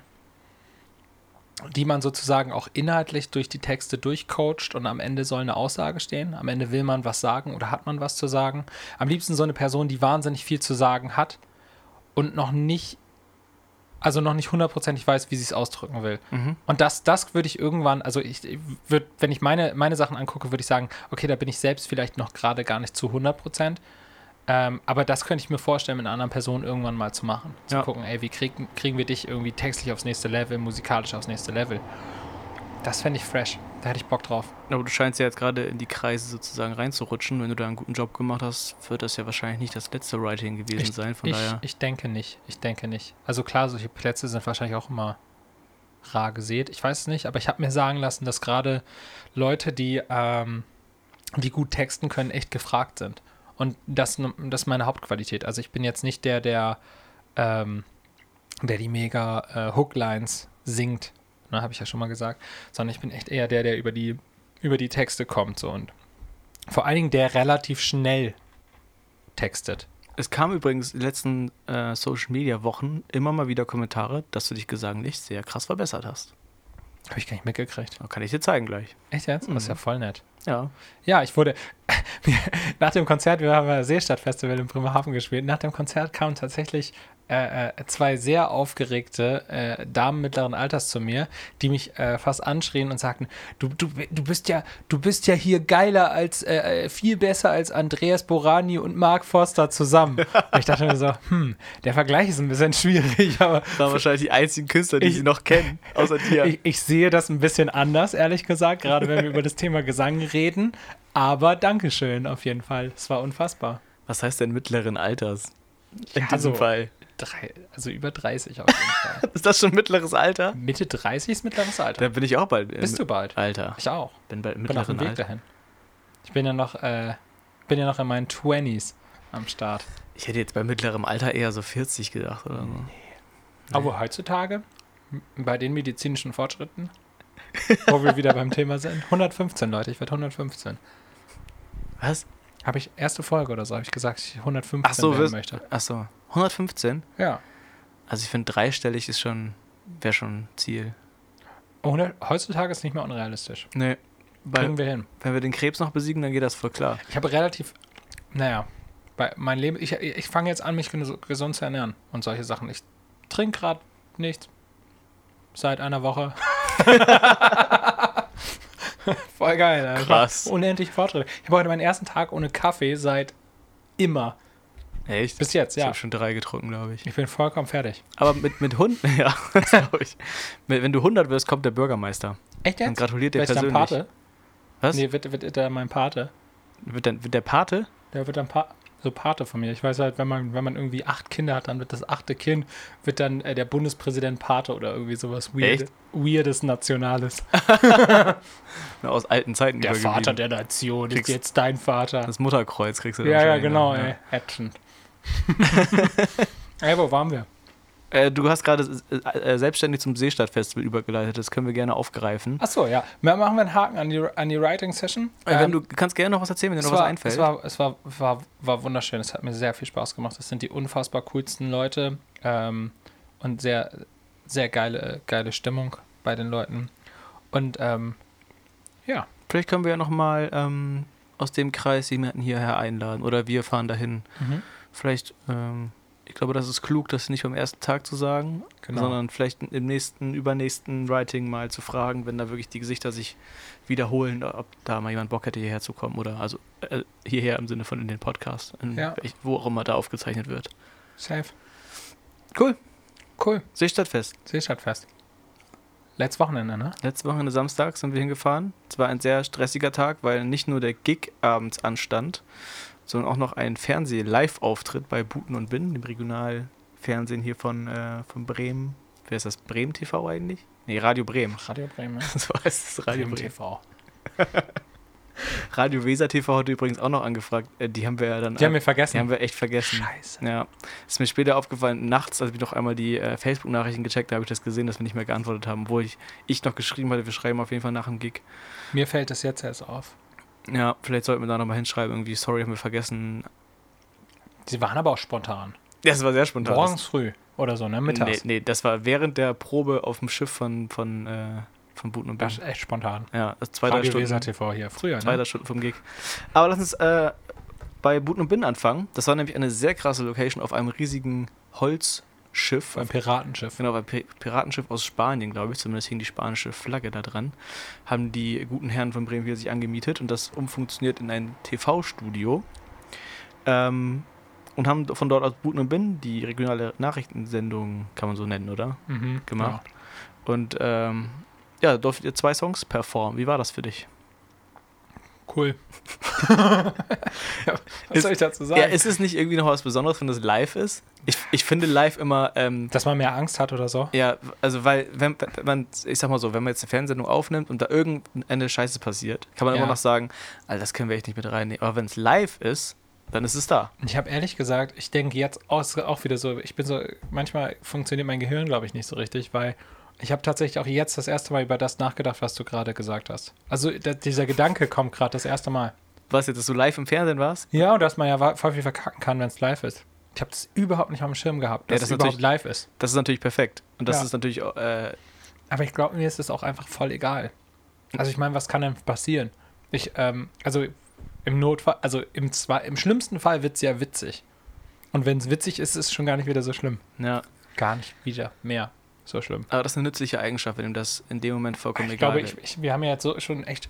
die man sozusagen auch inhaltlich durch die Texte durchcoacht und am Ende soll eine Aussage stehen. Am Ende will man was sagen oder hat man was zu sagen. Am liebsten so eine Person, die wahnsinnig viel zu sagen hat und noch nicht, also noch nicht hundertprozentig weiß, wie sie es ausdrücken will. Mhm. Und das, das würde ich irgendwann, also ich würde, wenn ich meine, meine Sachen angucke, würde ich sagen, okay, da bin ich selbst vielleicht noch gerade gar nicht zu 100 Prozent. Ähm, aber das könnte ich mir vorstellen, mit einer anderen Person irgendwann mal zu machen. Zu Ja. gucken, ey, wie kriegen, kriegen wir dich irgendwie textlich aufs nächste Level, musikalisch aufs nächste Level. Das fände ich fresh. Da hätte ich Bock drauf. Aber du scheinst ja jetzt gerade in die Kreise sozusagen reinzurutschen. Wenn du da einen guten Job gemacht hast, wird das ja wahrscheinlich nicht das letzte Writing gewesen Ich, sein. Von ich, daher. ich denke nicht. Ich denke nicht. Also klar, solche Plätze sind wahrscheinlich auch immer rar gesät. Ich weiß es nicht, aber ich habe mir sagen lassen, dass gerade Leute, die, ähm, die gut texten können, echt gefragt sind. Und das, das ist meine Hauptqualität. Also ich bin jetzt nicht der, der, ähm, der die mega äh, Hooklines singt, ne, habe ich ja schon mal gesagt, sondern ich bin echt eher der, der über die, über die Texte kommt. So. Und vor allen Dingen der relativ schnell textet. Es kam übrigens in den letzten äh, Social Media Wochen immer mal wieder Kommentare, dass du dich gesanglich sehr krass verbessert hast. Habe ich gar nicht mitgekriegt. Das kann ich dir zeigen gleich. Echt jetzt? Das ist ja voll nett. Ja. Ja, ich wurde [LAUGHS] nach dem Konzert, wir haben ja Seestadt Festival in Bremerhaven gespielt, nach dem Konzert kam tatsächlich äh, äh, zwei sehr aufgeregte äh, Damen mittleren Alters zu mir, die mich äh, fast anschrien und sagten, du, du, du bist ja, du bist ja hier geiler als, äh, äh, viel besser als Andreas Borani und Mark Forster zusammen. [LAUGHS] und ich dachte mir so, hm, der Vergleich ist ein bisschen schwierig, aber Das waren wahrscheinlich die einzigen Künstler, die Ich- sie noch kennen, außer [LAUGHS] dir. ich, ich sehe das ein bisschen anders, ehrlich gesagt, gerade wenn wir über das Thema Gesang reden. Aber Dankeschön auf jeden Fall. Es war unfassbar. Was heißt denn mittleren Alters? In Ja, diesem so. Fall. Drei, also über 30 auf jeden Fall. [LAUGHS] Ist das schon mittleres Alter? Mitte 30 ist mittleres Alter. Da bin ich auch bald. äh, Bist du bald? Alter. Ich auch. Bin bald im bin auf dem mittleren Weg Alter. dahin. Ich bin ja noch, äh, bin ja noch in meinen 20s am Start. Ich hätte jetzt bei mittlerem Alter eher so 40 gedacht oder so. Aber heutzutage, bei den medizinischen Fortschritten, wo wir wieder beim Thema sind, 115 Leute, ich werde 115. Was? Habe ich erste Folge oder so, habe ich gesagt, dass ich 115 Ach so, werden wirst- möchte. Achso. 115? Ja. Also ich finde dreistellig ist schon, wäre schon Ziel. 100, heutzutage ist nicht mehr unrealistisch. Nee. Weil, Kriegen wir hin. wenn wir den Krebs noch besiegen, dann geht das voll klar. Ich habe relativ, naja, bei mein Leben, ich, ich fange jetzt an, mich ges- gesund zu ernähren und solche Sachen. Ich trinke gerade nichts. Seit einer Woche. [LAUGHS] Voll geil, Alter. Krass. Unendliche Fortschritte. Ich habe heute meinen ersten Tag ohne Kaffee seit immer. Echt? Bis jetzt, Ich ja. habe schon drei getrunken, glaube ich. Ich bin vollkommen fertig. Aber mit, mit Hund, [LAUGHS] ja, glaube ich. Mit- Wenn du 100 wirst, kommt der Bürgermeister. Echt Und jetzt? gratuliert dir Werd ich dann persönlich. Pate? Was? Nee, wird, wird er mein Pate? Wird, dann, wird der Pate? Der wird dann pa so Pate von mir. Ich weiß halt, wenn man, wenn man irgendwie acht Kinder hat, dann wird das achte Kind, wird dann äh, der Bundespräsident Pate oder irgendwie sowas weird, Echt? Weirdes Nationales. [LAUGHS] [LAUGHS] Aus alten Zeiten Der. Vater der Nation ist Kriegst- jetzt dein Vater. Das Mutterkreuz kriegst du dann Ja, ja, wahrscheinlich genau, noch, ey. Action. [LAUGHS] ey, wo waren wir? Äh, du hast gerade äh, äh, selbstständig zum Seestadtfestival übergeleitet. Das können wir gerne aufgreifen. Achso, ja. Ma- Machen wir einen Haken an die, an die Writing-Session. Äh, Ähm, du kannst gerne noch was erzählen, wenn dir es noch was war, einfällt. Es, war, es war, war, war wunderschön. Es hat mir sehr viel Spaß gemacht. Es sind die unfassbar coolsten Leute ähm, und sehr, sehr geile, geile Stimmung bei den Leuten. Und ähm, ja, Vielleicht können wir ja noch mal ähm, aus dem Kreis jemanden hierher einladen oder wir fahren dahin. mhm. Vielleicht, ähm, ich glaube, das ist klug, das nicht beim ersten Tag zu sagen, Genau. sondern vielleicht im nächsten, übernächsten Writing mal zu fragen, wenn da wirklich die Gesichter sich wiederholen, ob da mal jemand Bock hätte, hierher zu kommen oder also äh, hierher im Sinne von in den Podcast, in Ja. welch, wo auch immer da aufgezeichnet wird. safe. Cool. Cool. Seestadtfest. Seestadtfest. Letztes Wochenende, ne? Letzte Woche Samstag sind wir hingefahren. Es war ein sehr stressiger Tag, weil nicht nur der Gig abends anstand, sondern auch noch ein Fernseh-Live-Auftritt bei Buten und Bin, dem Regionalfernsehen hier von, äh, von Bremen. Wer ist das? Bremen TV eigentlich? Nee, Radio Bremen. Radio Bremen? [LAUGHS] So heißt es Radio Bremen Bremen. TV. [LAUGHS] Radio Weser TV hat übrigens auch noch angefragt. Äh, die haben wir ja dann. Die haben wir die vergessen. haben wir echt vergessen. Scheiße. Ja, ist mir später aufgefallen, nachts, als ich noch einmal die äh, Facebook-Nachrichten gecheckt habe, habe ich das gesehen, dass wir nicht mehr geantwortet haben, wo ich, ich noch geschrieben hatte, wir schreiben auf jeden Fall nach dem Gig. Mir fällt das jetzt erst auf. Ja, vielleicht sollten wir da nochmal hinschreiben, irgendwie, sorry, haben wir vergessen. Sie waren aber auch spontan. Ja, das war sehr spontan. Morgens früh oder so, ne? Mittags. Nee, nee, das war während der Probe auf dem Schiff von, von, äh, von Buten und. Das ist echt spontan. Ja, das zwei, drei Stunden, Weser TV hier. Früher, zwei, ne? drei Stunden vom Gig. Aber lass uns äh, bei Buten und Bin anfangen. Das war nämlich eine sehr krasse Location auf einem riesigen Holzschiff. Beim Piratenschiff. Genau, beim Pi- Piratenschiff aus Spanien, glaube ich, zumindest hing die spanische Flagge da dran, haben die guten Herren von Bremen sich angemietet und das umfunktioniert in ein TV-Studio. Ähm, und haben von dort aus Buten und Bin, die regionale Nachrichtensendung, kann man so nennen, oder? Mhm, Gemacht. Und ähm, ja, durftet ihr zwei Songs performen. Wie war das für dich? Ja. Cool. [LAUGHS] Was Ist- soll ich dazu sagen? Ja, ist es nicht irgendwie noch was Besonderes, wenn das live ist? Ich, ich finde live immer, ähm, Dass man mehr Angst hat oder so? Ja, also weil, wenn, wenn man, ich sag mal so, wenn man jetzt eine Fernsehsendung aufnimmt und da irgendeine Scheiße passiert, kann man Ja. immer noch sagen, Alter, das können wir echt nicht mit reinnehmen. Aber wenn es live ist, dann ist es da. Ich habe ehrlich gesagt, ich denke jetzt auch, auch wieder so, ich bin so, manchmal funktioniert mein Gehirn, glaube ich, nicht so richtig, weil ich habe tatsächlich auch jetzt das erste Mal über das nachgedacht, was du gerade gesagt hast. Also dieser Gedanke kommt gerade das erste Mal. Was jetzt, dass du live im Fernsehen warst? Ja, und dass man ja voll viel verkacken kann, wenn es live ist. Ich habe das überhaupt nicht auf dem Schirm gehabt, Ja, dass das es überhaupt natürlich- live ist. Das ist natürlich perfekt. Und das Ja. ist natürlich, auch, äh, Aber ich glaube, mir ist es auch einfach voll egal. Also ich meine, was kann denn passieren? Ich, ähm, also im Notfall, also im, zwei, im schlimmsten Fall wird es ja witzig. Und wenn es witzig ist, ist es schon gar nicht wieder so schlimm. Ja. Gar nicht wieder mehr so schlimm. Aber das ist eine nützliche Eigenschaft, wenn ihm das in dem Moment vollkommen Ich egal glaube, ist. ich, ich, wir haben ja jetzt so schon echt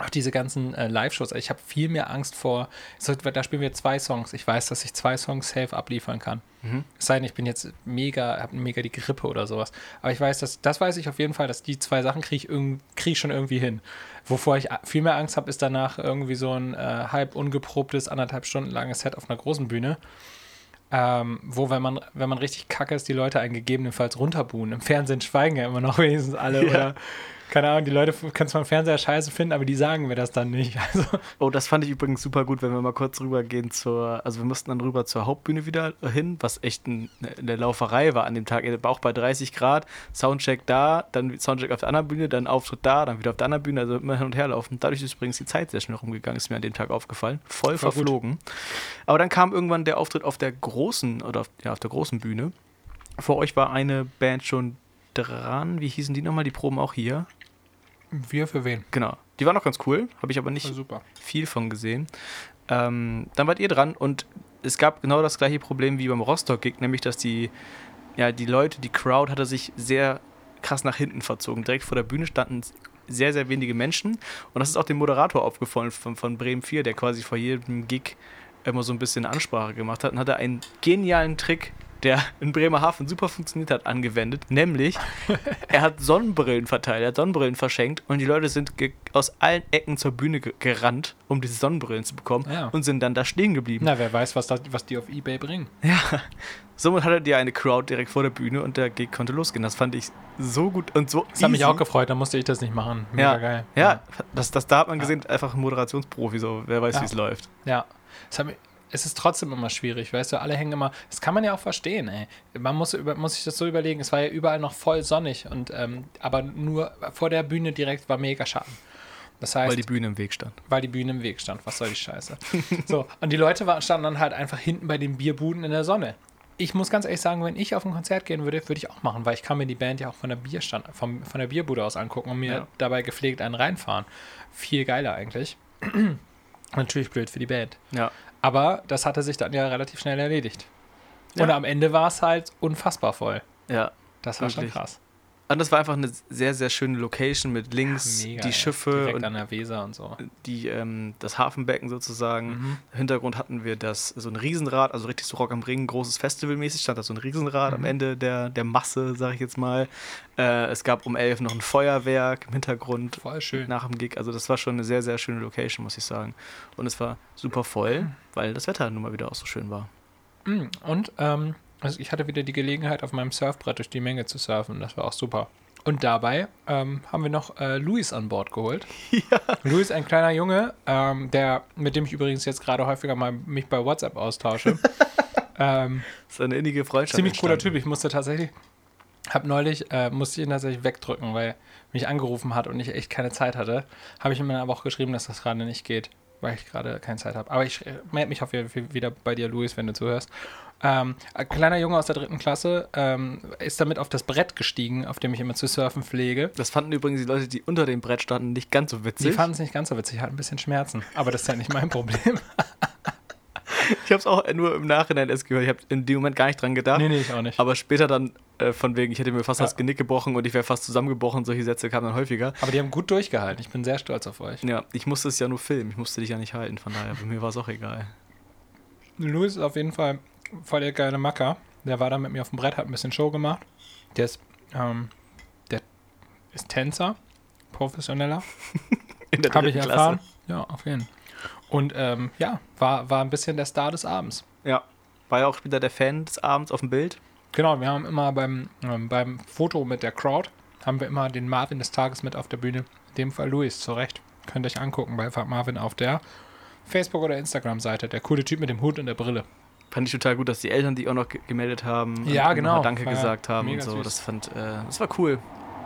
auch diese ganzen äh, Live-Shows. Ich habe viel mehr Angst vor. So, da spielen wir zwei Songs. Ich weiß, dass ich zwei Songs safe abliefern kann. Mhm. Es sei denn, ich bin jetzt mega, habe mega die Grippe oder sowas. Aber ich weiß, dass das weiß ich auf jeden Fall, dass die zwei Sachen kriege ich, krieg ich schon irgendwie hin. Wovor ich viel mehr Angst habe, ist danach irgendwie so ein äh, halb ungeprobtes, anderthalb Stunden langes Set auf einer großen Bühne. Ähm, wo, wenn man, wenn man richtig kacke ist, die Leute einen gegebenenfalls runterbuhen. Im Fernsehen schweigen ja immer noch wenigstens alle. Ja. Oder, keine Ahnung, die Leute kannst du am Fernseher scheiße finden, aber die sagen mir das dann nicht. [LAUGHS] Also, Oh, das fand ich übrigens super gut, wenn wir mal kurz rübergehen zur, also wir mussten dann rüber zur Hauptbühne wieder hin, was echt ein, eine Lauferei war an dem Tag. Auch bei 30 Grad, Soundcheck da, dann Soundcheck auf der anderen Bühne, dann Auftritt da, dann wieder auf der anderen Bühne, also immer hin und her laufen. Dadurch ist übrigens die Zeit sehr schnell rumgegangen, ist mir an dem Tag aufgefallen. Voll gut. verflogen. Aber dann kam irgendwann der Auftritt auf der großen, oder auf, ja, auf der großen Bühne. Vor euch war eine Band schon dran. Wie hießen die nochmal? Die proben auch hier. wir für wen? Genau. Die war noch ganz cool, habe ich aber nicht super. viel von gesehen. Ähm, dann wart ihr dran und es gab genau das gleiche Problem wie beim Rostock-Gig, nämlich dass die, ja, die Leute, die Crowd hatte sich sehr krass nach hinten verzogen. Direkt vor der Bühne standen sehr, sehr wenige Menschen und das ist auch dem Moderator aufgefallen von, von Bremen 4, der quasi vor jedem Gig immer so ein bisschen Ansprache gemacht hat und hatte einen genialen Trick, der in Bremerhaven super funktioniert hat, angewendet. Nämlich, er hat Sonnenbrillen verteilt, er hat Sonnenbrillen verschenkt und die Leute sind aus allen Ecken zur Bühne ge gerannt, um diese Sonnenbrillen zu bekommen Ja. und sind dann da stehen geblieben. Na, wer weiß, was, das, was die auf Ebay bringen. Somit hatte die eine Crowd direkt vor der Bühne und der Gig konnte losgehen. Das fand ich so gut und so Das hat mich easy. auch gefreut, da musste ich das nicht machen. Mega Ja, geil. ja, das, das, da hat man gesehen, einfach ein Moderationsprofi, so, wer weiß, Ja. wie es läuft. Ja. Es, hat, mich- es ist trotzdem immer schwierig, weißt du, alle hängen immer, das kann man ja auch verstehen, ey. Man muss, muss sich das so überlegen, es war ja überall noch voll sonnig und ähm, aber nur vor der Bühne direkt war mega Schatten. Das heißt, Weil die Bühne im Weg stand. weil die Bühne im Weg stand. Was soll die Scheiße? [LAUGHS] so, und die Leute waren, standen dann halt einfach hinten bei den Bierbuden in der Sonne. Ich muss ganz ehrlich sagen, wenn ich auf ein Konzert gehen würde, würde ich auch machen, weil ich kann mir die Band ja auch von der Bierstand, vom, von der Bierbude aus angucken und mir Ja. dabei gepflegt einen reinfahren. Viel geiler eigentlich. [CLEARS THROAT] Natürlich blöd für die Band. Ja. Aber das hatte sich dann ja relativ schnell erledigt. Ja. Und am Ende war es halt unfassbar voll. Ja. Das war Wirklich. schon krass. Und das war einfach eine sehr, sehr schöne Location mit links Mega, die. Schiffe Direkt und an der Weser und so. die, ähm, das Hafenbecken sozusagen. Mhm. Im Hintergrund hatten wir das, so ein Riesenrad, also richtig so Rock am Ring, großes Festivalmäßig, stand da so ein Riesenrad am Mhm. Ende der, der Masse, sag ich jetzt mal. Äh, es gab um elf noch ein Feuerwerk im Hintergrund Voll schön. nach dem Gig. Also das war schon eine sehr, sehr schöne Location, muss ich sagen. Und es war super voll, weil das Wetter nun mal wieder auch so schön war. Mm, Und ähm, also ich hatte wieder die Gelegenheit, auf meinem Surfbrett durch die Menge zu surfen. Das war auch super. Und dabei ähm, haben wir noch äh, Luis an Bord geholt. [LAUGHS] Ja. Luis, ein kleiner Junge, ähm, der, mit dem ich übrigens jetzt gerade häufiger mal mich bei WhatsApp austausche. [LAUGHS] ähm, Das ist eine innige Freundschaft. ziemlich cooler entstanden. Typ. Ich musste tatsächlich, hab neulich, äh, musste ihn tatsächlich wegdrücken, weil mich angerufen hat und ich echt keine Zeit hatte. Habe ich ihm dann aber auch geschrieben, dass das gerade nicht geht, weil ich gerade keine Zeit habe. Aber ich äh, melde mich auf jeden Fall wieder bei dir, Luis, wenn du zuhörst. Ähm, ein kleiner Junge aus der dritten Klasse ähm, ist damit auf das Brett gestiegen, auf dem ich immer zu surfen pflege. Das fanden übrigens die Leute, die unter dem Brett standen, nicht ganz so Sie witzig. fanden es nicht ganz so witzig, hatten ein bisschen Schmerzen. Aber das ist ja nicht mein Problem. [LAUGHS] Ich habe es auch nur im Nachhinein erst gehört. Ich habe in dem Moment gar nicht dran gedacht. nee, nee, ich auch nicht. Aber später dann äh, von wegen, ich hätte mir fast Ja. das Genick gebrochen und ich wäre fast zusammengebrochen. Solche Sätze kamen dann häufiger. Aber die haben gut durchgehalten. Ich bin sehr stolz auf euch. Ja, ich musste es ja nur filmen. Ich musste dich ja nicht halten. Von daher, bei mir war es auch egal. Louis ist auf jeden Fall voll der geile Macker. Der war da mit mir auf dem Brett, hat ein bisschen Show gemacht. Der ist, ähm, der ist Tänzer, professioneller, [LAUGHS] In der habe ich erfahren. Ja, auf jeden Fall. Und ähm, ja, war, war ein bisschen der Star des Abends. Ja. War ja auch wieder der Fan des Abends auf dem Bild. Genau, wir haben immer beim, ähm, beim Foto mit der Crowd, haben wir immer den Marvin des Tages mit auf der Bühne. In dem Fall Louis, zu Recht. Könnt ihr euch angucken bei Marvin auf der Facebook- oder Instagram-Seite. Der coole Typ mit dem Hut und der Brille. Fand ich total gut, dass die Eltern die auch noch ge- gemeldet haben. Ja, und genau. Danke gesagt haben und so. süß. Das fand, äh, das war cool.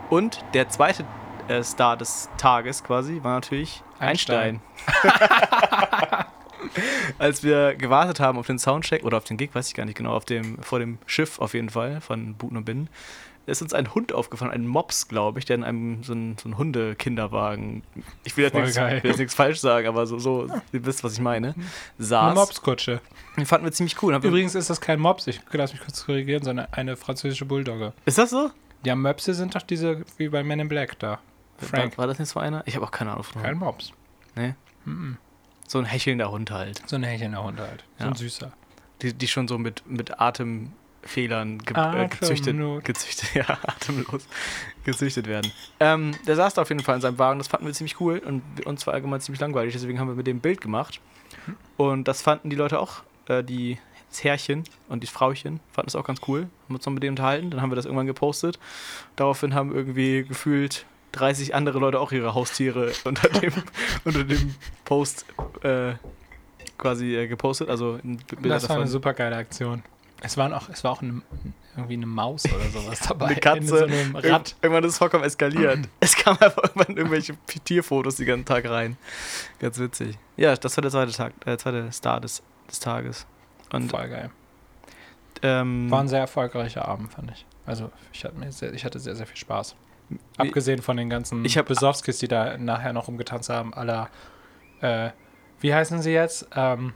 Und der zweite äh, Star des Tages quasi war natürlich Einstein. Einstein. [LAUGHS] Als wir gewartet haben auf den Soundcheck oder auf den Gig, weiß ich gar nicht genau, auf dem, vor dem Schiff auf jeden Fall von Buten und Binnen, ist uns ein Hund aufgefallen, ein Mops, glaube ich, der in einem so ein, so ein Hundekinderwagen, ich will jetzt, nichts, will jetzt nichts falsch sagen, aber so, so, ihr wisst, was ich meine, saß. Eine Mopskutsche. Den fanden wir ziemlich cool. Übrigens ist das kein Mops, ich lass mich kurz korrigieren, sondern eine französische Bulldogge. Ist das so? Ja, Möpse sind doch diese wie bei Men in Black da. Frank. War, war das nicht so einer? Ich habe auch keine Ahnung von Kein. Mops. Nee. Mhm. So ein hechelnder Hund halt. So ein hechelnder Hund halt. So Ja. ein süßer. Die, die schon so mit, mit Atemfehlern ge äh, gezüchtet, gezüchtet, [LAUGHS] ja, atemlos gezüchtet werden. Ähm, der saß da auf jeden Fall in seinem Wagen, das fanden wir ziemlich cool und uns war allgemein ziemlich langweilig, deswegen haben wir mit dem ein Bild gemacht. Und das fanden die Leute auch, äh, die das Herrchen und die Frauchen fanden das auch ganz cool, haben uns noch mit denen unterhalten, dann haben wir das irgendwann gepostet. Daraufhin haben irgendwie gefühlt 30 andere Leute auch ihre Haustiere [LAUGHS] unter dem, unter dem Post äh, quasi äh, gepostet, also Bilder Das war eine super geile Aktion. Es, waren auch, es war auch eine, irgendwie eine Maus oder sowas [LAUGHS] dabei. Eine Katze. In so einem Rad. Irg- Irgendwann ist es vollkommen eskaliert. [CLEARS THROAT] es kam einfach irgendwann irgendwelche Tierfotos den ganzen Tag rein. Ganz witzig. Ja, das war der zweite Tag, der zweite Star des, des Tages. Und Voll geil. ähm, War ein sehr erfolgreicher Abend, fand ich. Also ich hatte, mir sehr, ich hatte sehr, sehr viel Spaß. Abgesehen von den ganzen Ich Besowskis, die da nachher noch rumgetanzt haben, aller, äh, wie heißen sie jetzt? Ähm,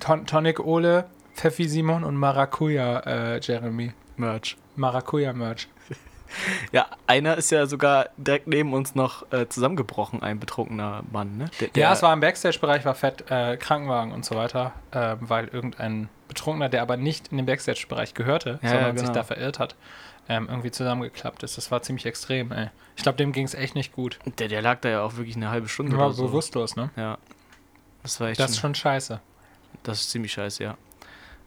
Ton Tonic Ole, Pfeffi Simon und Maracuja äh, Jeremy. Merch. Maracuja Merch. [LAUGHS] Ja, einer ist ja sogar direkt neben uns noch äh, zusammengebrochen, ein betrunkener Mann, ne? Der, Ja, der- es war im Backstage-Bereich, war fett, äh, Krankenwagen und so weiter, äh, weil irgendein Betrunkener, der aber nicht in den Backstage-Bereich gehörte, Ja, sondern ja, sich genau. da verirrt hat, ähm, irgendwie zusammengeklappt ist. Das war ziemlich extrem, ey. Ich glaube, dem ging es echt nicht gut. der, der lag da ja auch wirklich eine halbe Stunde War so. bewusstlos, ne? Ja. Das war echt Das ist schon, scheiße. das ist ziemlich scheiße, ja.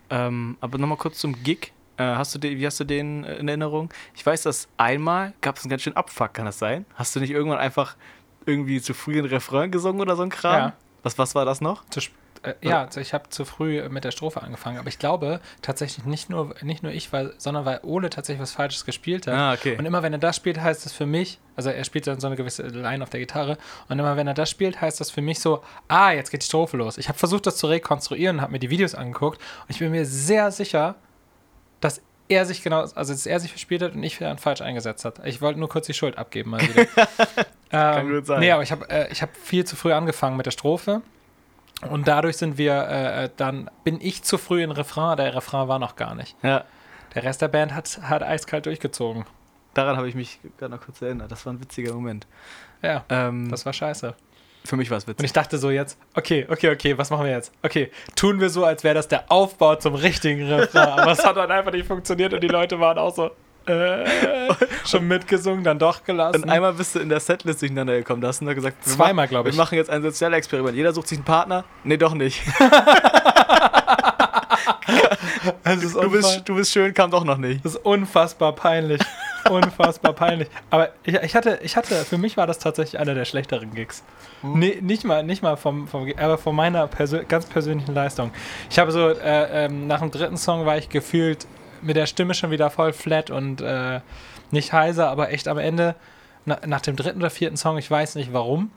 Ähm, aber nochmal kurz zum Gig. Äh, hast du den, wie hast du den äh, in Erinnerung? Ich weiß, dass einmal gab es einen ganz schön Abfuck, kann das sein? Hast du nicht irgendwann einfach irgendwie zu früh einen Refrain gesungen oder so ein Kram? Ja. Was, was war das noch? Zu, sp- äh, ja, also ich habe zu früh mit der Strophe angefangen, aber ich glaube tatsächlich nicht nur, nicht nur ich, weil, sondern weil Ole tatsächlich was Falsches gespielt hat. Ah, okay. Und immer wenn er das spielt, heißt das für mich, also er spielt dann so eine gewisse Line auf der Gitarre, und immer wenn er das spielt, heißt das für mich so, ah, jetzt geht die Strophe los. Ich habe versucht, das zu rekonstruieren, habe mir die Videos angeguckt und ich bin mir sehr sicher, dass er sich genau, also dass er sich verspielt hat und ich dann falsch eingesetzt hat. Ich wollte nur kurz die Schuld abgeben mal wieder. [LAUGHS] ähm, gut sein. Nee, aber ich habe äh, ich hab viel zu früh angefangen mit der Strophe. Und dadurch sind wir, äh, dann bin ich zu früh in Refrain, der Refrain war noch gar nicht. Ja, Der Rest der Band hat, hat eiskalt durchgezogen. daran habe ich mich gerade noch kurz erinnert. Das war ein witziger Moment. Ja, Ähm, das war scheiße. für mich war es Und witzig. ich dachte so jetzt, okay, okay, okay, was machen wir jetzt? Okay, tun wir so, als wäre das der Aufbau zum richtigen Refrain. [LAUGHS] Aber es hat dann einfach nicht funktioniert und die Leute waren auch so, äh, schon mitgesungen, dann doch gelassen. Und einmal bist du in der Setlist durcheinander gekommen. Da hast du nur gesagt, Zweimal, machen- glaub ich. Wir machen jetzt ein Sozialexperiment. Jeder sucht sich einen Partner. Nee, doch nicht. [LAUGHS] ist Du bist, du bist schön, kam doch noch nicht. das ist unfassbar peinlich. unfassbar peinlich. Aber ich, ich, hatte, ich hatte, für mich war das tatsächlich einer der schlechteren Gigs. Nee, nicht mal, nicht mal vom, vom, aber von meiner persö ganz persönlichen Leistung. Ich habe so, äh, ähm, nach dem dritten Song war ich gefühlt mit der Stimme schon wieder voll flat und äh, nicht heiser, aber echt am Ende, na, nach dem dritten oder vierten Song, ich weiß nicht warum,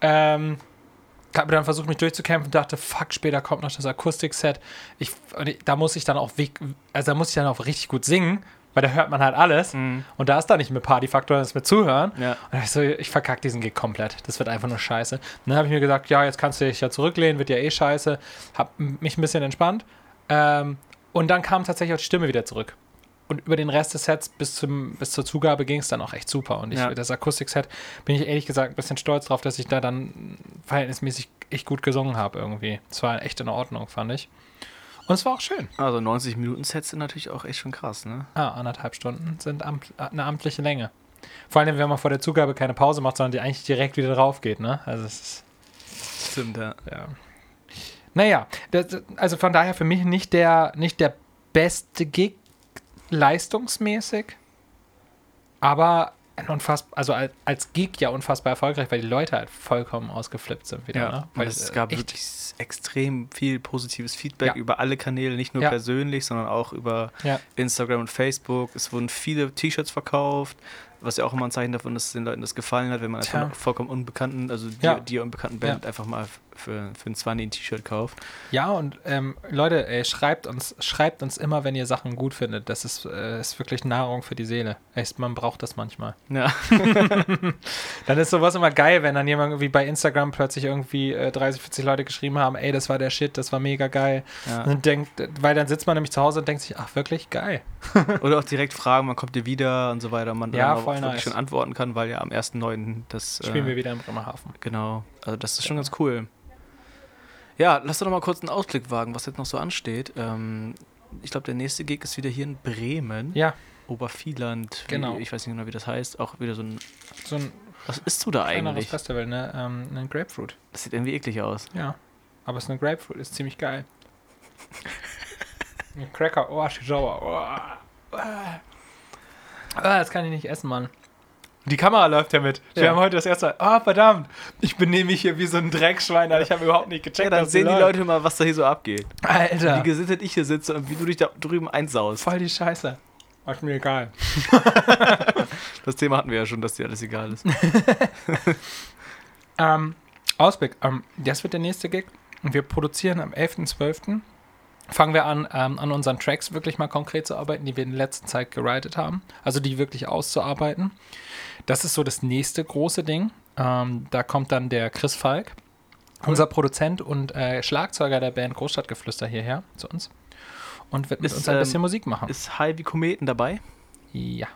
ähm, habe dann versucht, mich durchzukämpfen, dachte, fuck, später kommt noch das Akustikset. Ich, und da muss ich dann auch, weg- also da muss ich dann auch richtig gut singen, weil da hört man halt alles. Mhm. Und da ist da nicht mit Partyfaktor, das ist mit Zuhören. Ja. Und da ich so, ich verkacke diesen Gig komplett. Das wird einfach nur scheiße. Und dann habe ich mir gesagt, ja, jetzt kannst du dich ja zurücklehnen, wird ja eh scheiße. Hab mich ein bisschen entspannt. Ähm, und dann kam tatsächlich auch die Stimme wieder zurück. Und über den Rest des Sets bis, zum, bis zur Zugabe ging es dann auch echt super. Und ich, Ja. das Akustikset bin ich ehrlich gesagt ein bisschen stolz drauf, dass ich da dann verhältnismäßig echt gut gesungen habe irgendwie. Es war echt in Ordnung, fand ich. Und es war auch schön. Also 90 Minuten Sets sind natürlich auch echt schon krass, ne? Ah, anderthalb Stunden sind amt, eine amtliche Länge. Vor allem, wenn man vor der Zugabe keine Pause macht, sondern die eigentlich direkt wieder drauf geht, ne? Also es ist, Stimmt, ja. ja. Naja, das, also von daher für mich nicht der, nicht der beste Gig leistungsmäßig, aber unfassbar, also als, als Gig ja unfassbar erfolgreich, weil die Leute halt vollkommen ausgeflippt sind wieder, ne? weil es äh, gab wirklich extrem viel positives Feedback Ja. über alle Kanäle, nicht nur Ja. persönlich, sondern auch über Ja. Instagram und Facebook. Es wurden viele T-Shirts verkauft, was ja auch immer ein Zeichen davon ist, dass den Leuten das gefallen hat, wenn man einfach vollkommen unbekannten, also Ja. dir, dir unbekannten Band einfach mal für, für ein 20 ein T-Shirt kauft. Ja, und ähm, Leute, ey, schreibt uns, schreibt uns immer, wenn ihr Sachen gut findet. Das ist, äh, ist wirklich Nahrung für die Seele. Echt, man braucht das manchmal. Ja. [LAUGHS] Dann ist sowas immer geil, wenn dann jemand irgendwie bei Instagram plötzlich irgendwie äh, 30, 40 Leute geschrieben haben, ey, das war der Shit, das war mega geil. Ja. Und denkt, weil dann sitzt man nämlich zu Hause und denkt sich, ach wirklich, geil. [LAUGHS] Oder auch direkt fragen, wann kommt ihr wieder und so weiter. Man Ja, dann auch nice. schon antworten kann, weil ja am 1.9. das. Spielen äh, wir wieder in Bremerhaven. Genau. Also das ist schon ganz cool. Ja, lass doch noch mal kurz einen Ausblick wagen, was jetzt noch so ansteht. Ähm, ich glaube, der nächste Gig ist wieder hier in Bremen. Ja, Obervieland. wie- Genau. Ich weiß nicht genau, wie das heißt. Auch wieder so ein. so ein Was isst du da eigentlich? Festival, ne? Ähm, ein Grapefruit. Das sieht irgendwie eklig aus. Ja. Aber es ist eine Grapefruit, ist ziemlich geil. ein Cracker, oh, ist sauer. Oh. Ah, das kann ich nicht essen, Mann. Die Kamera läuft ja mit. Wir Ja. haben heute das erste Mal, ah, verdammt, ich benehme mich hier wie so ein Dreckschwein, ich habe überhaupt nicht gecheckt, Ja, dann sehen die hier Leute mal, was da hier so abgeht. läuft. Alter, Wie gesittet ich hier sitze und wie du dich da drüben einsaust. voll die Scheiße. Ist mir egal. [LAUGHS] Das Thema hatten wir ja schon, dass dir alles egal ist. [LAUGHS] Ähm, Ausblick. Ähm, das wird der nächste Gig. Und wir produzieren am 11.12. Fangen wir an, ähm, an unseren Tracks wirklich mal konkret zu arbeiten, die wir in der letzten Zeit geridet haben. Also die wirklich auszuarbeiten. Das ist so das nächste große Ding. Ähm, da kommt dann der Chris Falk, unser Produzent und äh, Schlagzeuger der Band Großstadtgeflüster hierher zu uns. Und wird mit Ist, uns ein ähm, bisschen Musik machen. Ist High wie Kometen dabei? ja,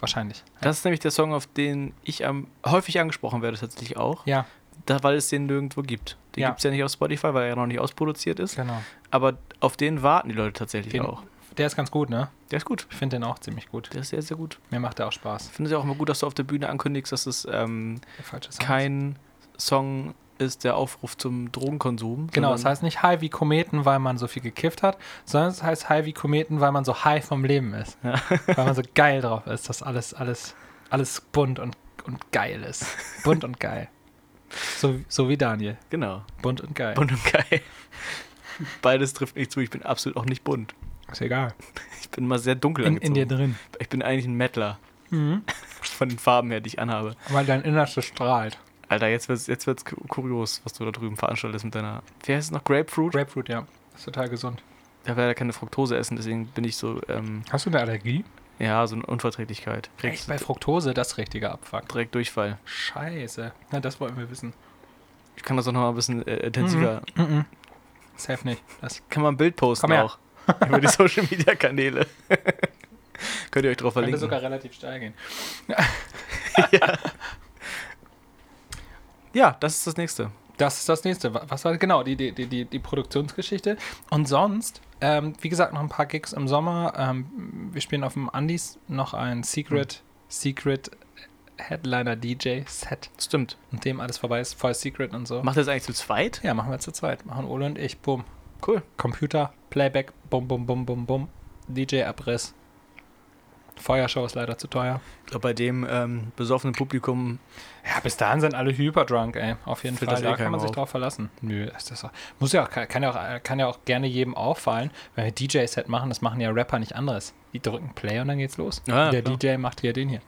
wahrscheinlich. Das ist nämlich der Song, auf den ich am häufig angesprochen werde, tatsächlich auch. Ja, Da, weil es den nirgendwo gibt. Den Ja. gibt es ja nicht auf Spotify, weil er ja noch nicht ausproduziert ist. genau. Aber auf den warten die Leute tatsächlich Den- auch. Der ist ganz gut, ne? Der ist gut. Ich finde den auch ziemlich gut. Der ist sehr, sehr gut. Mir macht der auch Spaß. Ich finde es ja auch immer gut, dass du auf der Bühne ankündigst, dass es ähm, kein Song ist, der Aufruf zum Drogenkonsum. Genau, es sondern- heißt nicht high wie Kometen, weil man so viel gekifft hat, sondern es heißt high wie Kometen, weil man so high vom Leben ist. Ja. [LAUGHS] weil man so geil drauf ist, dass alles, alles, alles bunt und, und geil ist. Bunt und geil. So, so wie Daniel. Genau. Bunt und geil. Bunt und geil. Beides trifft nicht zu. Ich bin absolut auch nicht bunt. Ist egal. Ich bin immer sehr dunkel In, in dir angezogen. drin. Ich bin eigentlich ein Mettler. [LAUGHS] Von den Farben her, die ich anhabe. Weil dein Innerstes strahlt. Alter, jetzt wird's, jetzt wird's ku- kurios, was du da drüben veranstaltest mit deiner. Wie heißt es noch? Grapefruit? Grapefruit, ja. Ist total gesund. Ich werde ja keine Fructose essen, deswegen bin ich so, ähm, Hast du eine Allergie? ja, so eine Unverträglichkeit. Echt Kriegst bei Fructose das richtige Abfuck. direkt Durchfall. Scheiße. Na, das wollten wir wissen. Ich kann das auch noch mal ein bisschen äh, intensiver. Mhm. Safe nicht. Das Kann man ein Bild posten auch. [LAUGHS] Über die Social Media Kanäle. [LAUGHS] Könnt ihr euch drauf könnte verlinken. sogar relativ steil gehen. [LAUGHS] ja, das ist das nächste. Das ist das nächste. Wa- Was war genau die, die, die, die, Produktionsgeschichte? Und sonst, ähm, wie gesagt, noch ein paar Gigs im Sommer. Ähm, wir spielen auf dem Andis noch ein Secret, Secret Headliner DJ Set. Stimmt. Und dem alles vorbei ist, voll Secret und so. Macht ihr das eigentlich zu zweit? Ja, machen wir zu zweit. Machen Ole und ich. Bumm. Cool. Computer, Playback, bum, bum, bum, bum, bum. DJ-Abriss. Feuershow ist leider zu teuer. Ich glaube, bei dem ähm, besoffenen Publikum, Ja, bis dahin sind alle hyperdrunk, ey. Auf jeden Fall. das eh Da kann keinem man sich auf. drauf verlassen. Nö, ist das auch, muss ja auch, kann ja auch, kann ja auch gerne jedem auffallen, wenn wir DJ-Set machen, das machen ja Rapper nicht anderes. Die drücken Play und dann geht's los. Ja, Der klar. DJ macht hier den hier.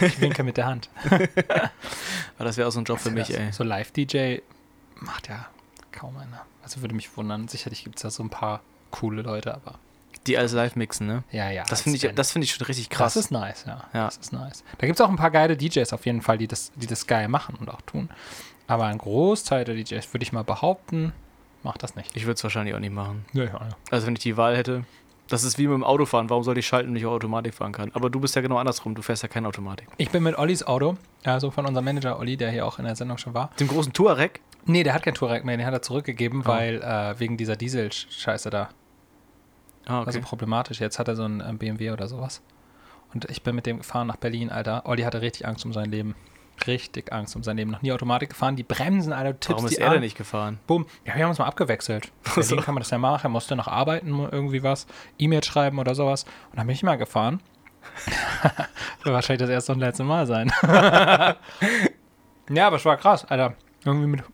Ich winke mit der Hand. [LAUGHS] aber das wäre auch so ein Job für mich, Das- ey. So Live-DJ macht ja kaum einer. Also würde mich wundern. Sicherlich gibt es da so ein paar coole Leute, aber Die alles live mixen, ne? ja, ja. Das finde ich, das finde ich schon richtig krass. Das ist nice, ja. Ja. Das ist nice. Da gibt es auch ein paar geile DJs auf jeden Fall, die das, die das geil machen und auch tun. Aber ein Großteil der DJs, würde ich mal behaupten, macht das nicht. ich würde es wahrscheinlich auch nicht machen. Ja, ja, ja. Also wenn ich die Wahl hätte, das ist wie mit dem Autofahren. Warum soll ich schalten, wenn ich auch Automatik fahren kann? Aber du bist ja genau andersrum. Du fährst ja keine Automatik. Ich bin mit Ollis Auto, also von unserem Manager Olli, der hier auch in der Sendung schon war. Dem großen Touareg? Nee, der hat kein Touareg mehr, den hat er zurückgegeben, Oh. weil äh, wegen dieser Diesel-Scheiße da. Ah, okay. Also problematisch. Jetzt hat er so einen ähm, BMW oder sowas. Und ich bin mit dem gefahren nach Berlin, Alter. Olli hatte richtig Angst um sein Leben. Richtig Angst um sein Leben. Noch nie Automatik gefahren. Die Bremsen, Alter, du tippst Warum ist er denn nicht gefahren? Bumm. Ja, wir haben uns mal abgewechselt. Berlin kann man das ja machen. Er musste noch arbeiten, irgendwie was. E-Mail schreiben oder sowas. Und dann bin ich mal gefahren. [LAUGHS] Wird wahrscheinlich das erste und letzte Mal sein. [LAUGHS] ja, aber es war krass, Alter. Irgendwie mit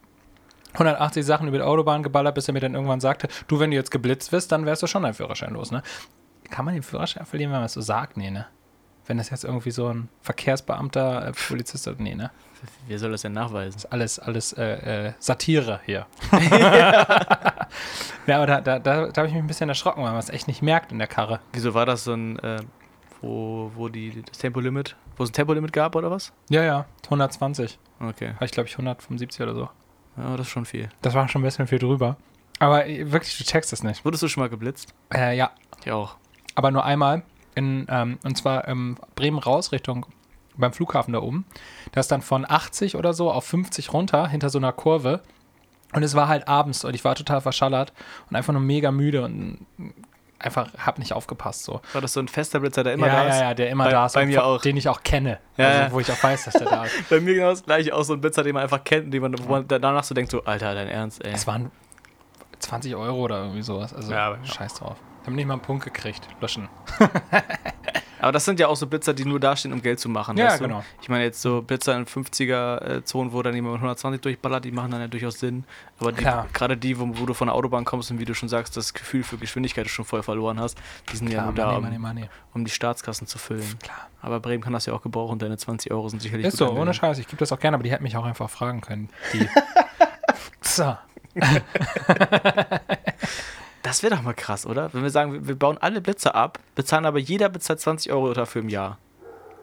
180 Sachen über die Autobahn geballert, bis er mir dann irgendwann sagte, du, wenn du jetzt geblitzt wirst, dann wärst du schon dein Führerschein los, ne? Kann man den Führerschein verlieren, wenn man es so sagt? Nee, ne? Wenn das jetzt irgendwie so ein Verkehrsbeamter, äh, Polizist oder nee, ne? [LAUGHS] Wer soll das denn nachweisen? Ist alles, alles äh, äh, Satire hier. [LAUGHS] [LAUGHS] ja, aber da, da, da, da habe ich mich ein bisschen erschrocken, weil man es echt nicht merkt in der Karre. Wieso war das so ein, äh, wo, wo die, das Tempolimit, wo es ein Tempolimit gab oder was? Ja, ja, 120. Okay. Habe ich, glaube ich, 175 oder so. Ja, das ist schon viel. Das war schon ein bisschen viel drüber. Aber äh, wirklich, du checkst es nicht. Wurdest du schon mal geblitzt? Äh, ja, Ich auch. aber nur einmal. In, ähm, und zwar ähm, Bremen raus, Richtung beim Flughafen da oben. Da ist dann von 80 oder so auf 50 runter, hinter so einer Kurve. Und es war halt abends und ich war total verschallert und einfach nur mega müde und einfach hab nicht aufgepasst so. War das so ein fester Blitzer, der immer ja, da ist? ja, ja, der immer Bei- da ist bei mir auch. den ich auch kenne. Ja, also, wo ich auch weiß, dass der da ist. [LAUGHS] Bei mir genau das gleiche, auch so ein Blitzer, den man einfach kennt, den man, wo man danach so denkt, so, Alter, dein Ernst, ey. Es waren 20 Euro oder irgendwie sowas. Also Ja, aber- scheiß drauf. Ich habe nicht mal einen Punkt gekriegt. Löschen. [LAUGHS] Aber das sind ja auch so Blitzer, die nur dastehen, um Geld zu machen. Ja, weißt du? genau. Ich meine, jetzt so Blitzer in 50er-Zonen, wo dann jemand mit 120 durchballert, die machen dann ja durchaus Sinn. Aber die, gerade die, wo, wo du von der Autobahn kommst und wie du schon sagst, das Gefühl für Geschwindigkeit schon voll verloren hast, die sind ja Klar, nur da, um, money, money. um die Staatskassen zu füllen. Klar. Aber Bremen kann das ja auch gebrauchen deine 20 Euro sind sicherlich Ist gut so, angelegt. ohne Scheiß. Ich gebe das auch gerne, aber die hätten mich auch einfach fragen können. Die. [LAUGHS] so. [LAUGHS] Das wäre doch mal krass, oder? Wenn wir sagen, wir- bauen alle Blitzer ab, bezahlen aber jeder bezahlt 20 Euro dafür im Jahr.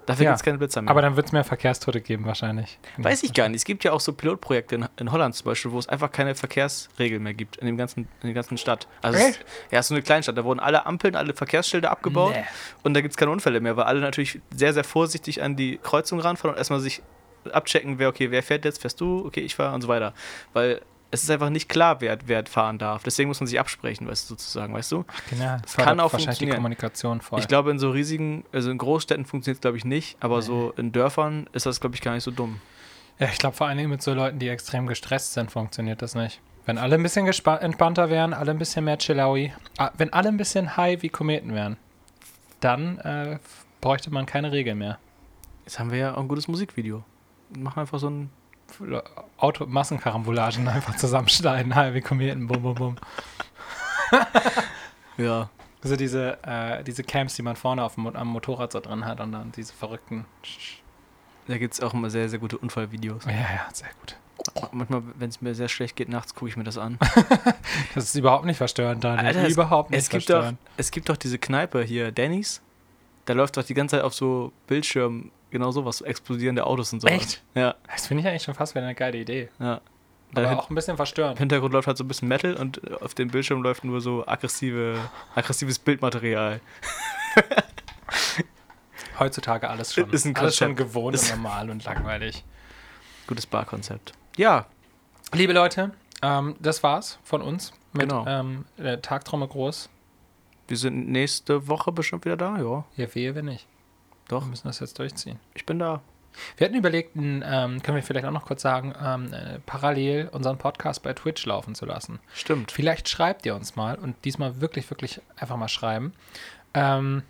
Dafür Ja, gibt es keine Blitzer mehr. Aber dann wird es mehr Verkehrstote geben, wahrscheinlich. Weiß ich gar nicht. Es gibt ja auch so Pilotprojekte in, in Holland zum Beispiel, wo es einfach keine Verkehrsregeln mehr gibt in, dem ganzen, in der ganzen Stadt. Also es, Echt? ja, es ist so eine Kleinstadt. Da wurden alle Ampeln, alle Verkehrsschilder abgebaut Nee. und da gibt es keine Unfälle mehr, weil alle natürlich sehr, sehr vorsichtig an die Kreuzung ranfahren und erstmal sich abchecken, wer, okay, wer fährt jetzt, fährst du, okay, ich fahre und so weiter. Weil es ist einfach nicht klar, wer, wer fahren darf. Deswegen muss man sich absprechen, weißt du, sozusagen, weißt du? Genau, das kann fördert auch wahrscheinlich die. Kommunikation voll. Ich glaube, in so riesigen, also in Großstädten funktioniert es, glaube ich, nicht, aber so in Dörfern ist das, glaube ich, gar nicht so dumm. ja, ich glaube vor allen Dingen mit so Leuten, die extrem gestresst sind, funktioniert das nicht. Wenn alle ein bisschen entspannter wären, alle ein bisschen mehr chillaui, ah, wenn alle ein bisschen high wie Kometen wären, dann äh, bräuchte man keine Regeln mehr. Jetzt haben wir ja auch ein gutes Musikvideo. Machen einfach so ein Auto Massenkarambolagen einfach zusammenschneiden, [LAUGHS] wie Kometen, bum bum bum. [LAUGHS] Ja. Also diese, äh, diese Camps, die man vorne auf dem, am Motorrad so drin hat und dann diese verrückten. Da gibt es auch immer sehr, sehr gute Unfallvideos. Ja, ja, sehr gut. Manchmal, wenn es mir sehr schlecht geht, nachts gucke ich mir das an. [LAUGHS] Das ist überhaupt nicht verstörend, Daniel. Alter, es- überhaupt nicht Es gibt, doch, verstörend. es gibt doch diese Kneipe hier, Dannys. Da läuft doch die ganze Zeit auf so Bildschirmen genau sowas, so explodierende Autos und so. Echt? Ja, Das finde ich eigentlich schon fast wieder eine geile Idee. ja. Aber hin- auch ein bisschen Im verstörend. Hintergrund läuft halt so ein bisschen Metal und auf dem Bildschirm läuft nur so aggressive, aggressives Bildmaterial. [LAUGHS] Heutzutage alles schon, Ist ein alles schon gewohnt Ist- und normal und langweilig. Gutes Barkonzept. Ja, Liebe Leute, ähm, das war's von uns mit Genau. ähm, der Tagtrauma groß. wir sind nächste Woche bestimmt wieder da, ja. Ja, wehe, wenn nicht. Doch, Wir müssen das jetzt durchziehen. ich bin da. Wir hatten überlegt, ähm, können wir vielleicht auch noch kurz sagen, ähm, äh, parallel unseren Podcast bei Twitch laufen zu lassen. Stimmt. Vielleicht schreibt ihr uns mal und diesmal wirklich, wirklich einfach mal schreiben, ähm,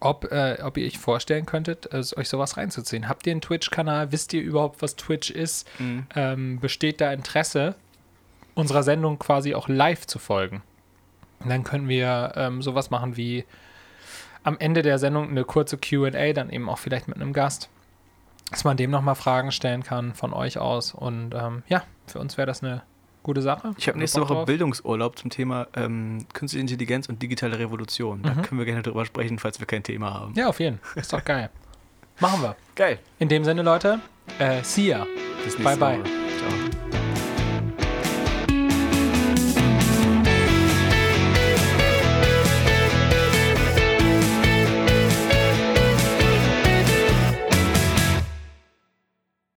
ob, äh, ob ihr euch vorstellen könntet, äh, euch sowas reinzuziehen. Habt ihr einen Twitch-Kanal? Wisst ihr überhaupt, was Twitch ist? Mhm. Ähm, besteht da Interesse, unserer Sendung quasi auch live zu folgen? Und dann können wir ähm, sowas machen wie am Ende der Sendung eine kurze QA, dann eben auch vielleicht mit einem Gast, dass man dem nochmal Fragen stellen kann von euch aus. Und ähm, ja, für uns wäre das eine gute Sache. Ich habe nächste Woche drauf? Bildungsurlaub zum Thema ähm, Künstliche Intelligenz und digitale Revolution. Da Mhm. können wir gerne drüber sprechen, falls wir kein Thema haben. Ja, auf jeden Fall. Ist doch geil. Machen wir. Geil. In dem Sinne, Leute, äh, see ya. Bis Bye, bye. Woche. Ciao.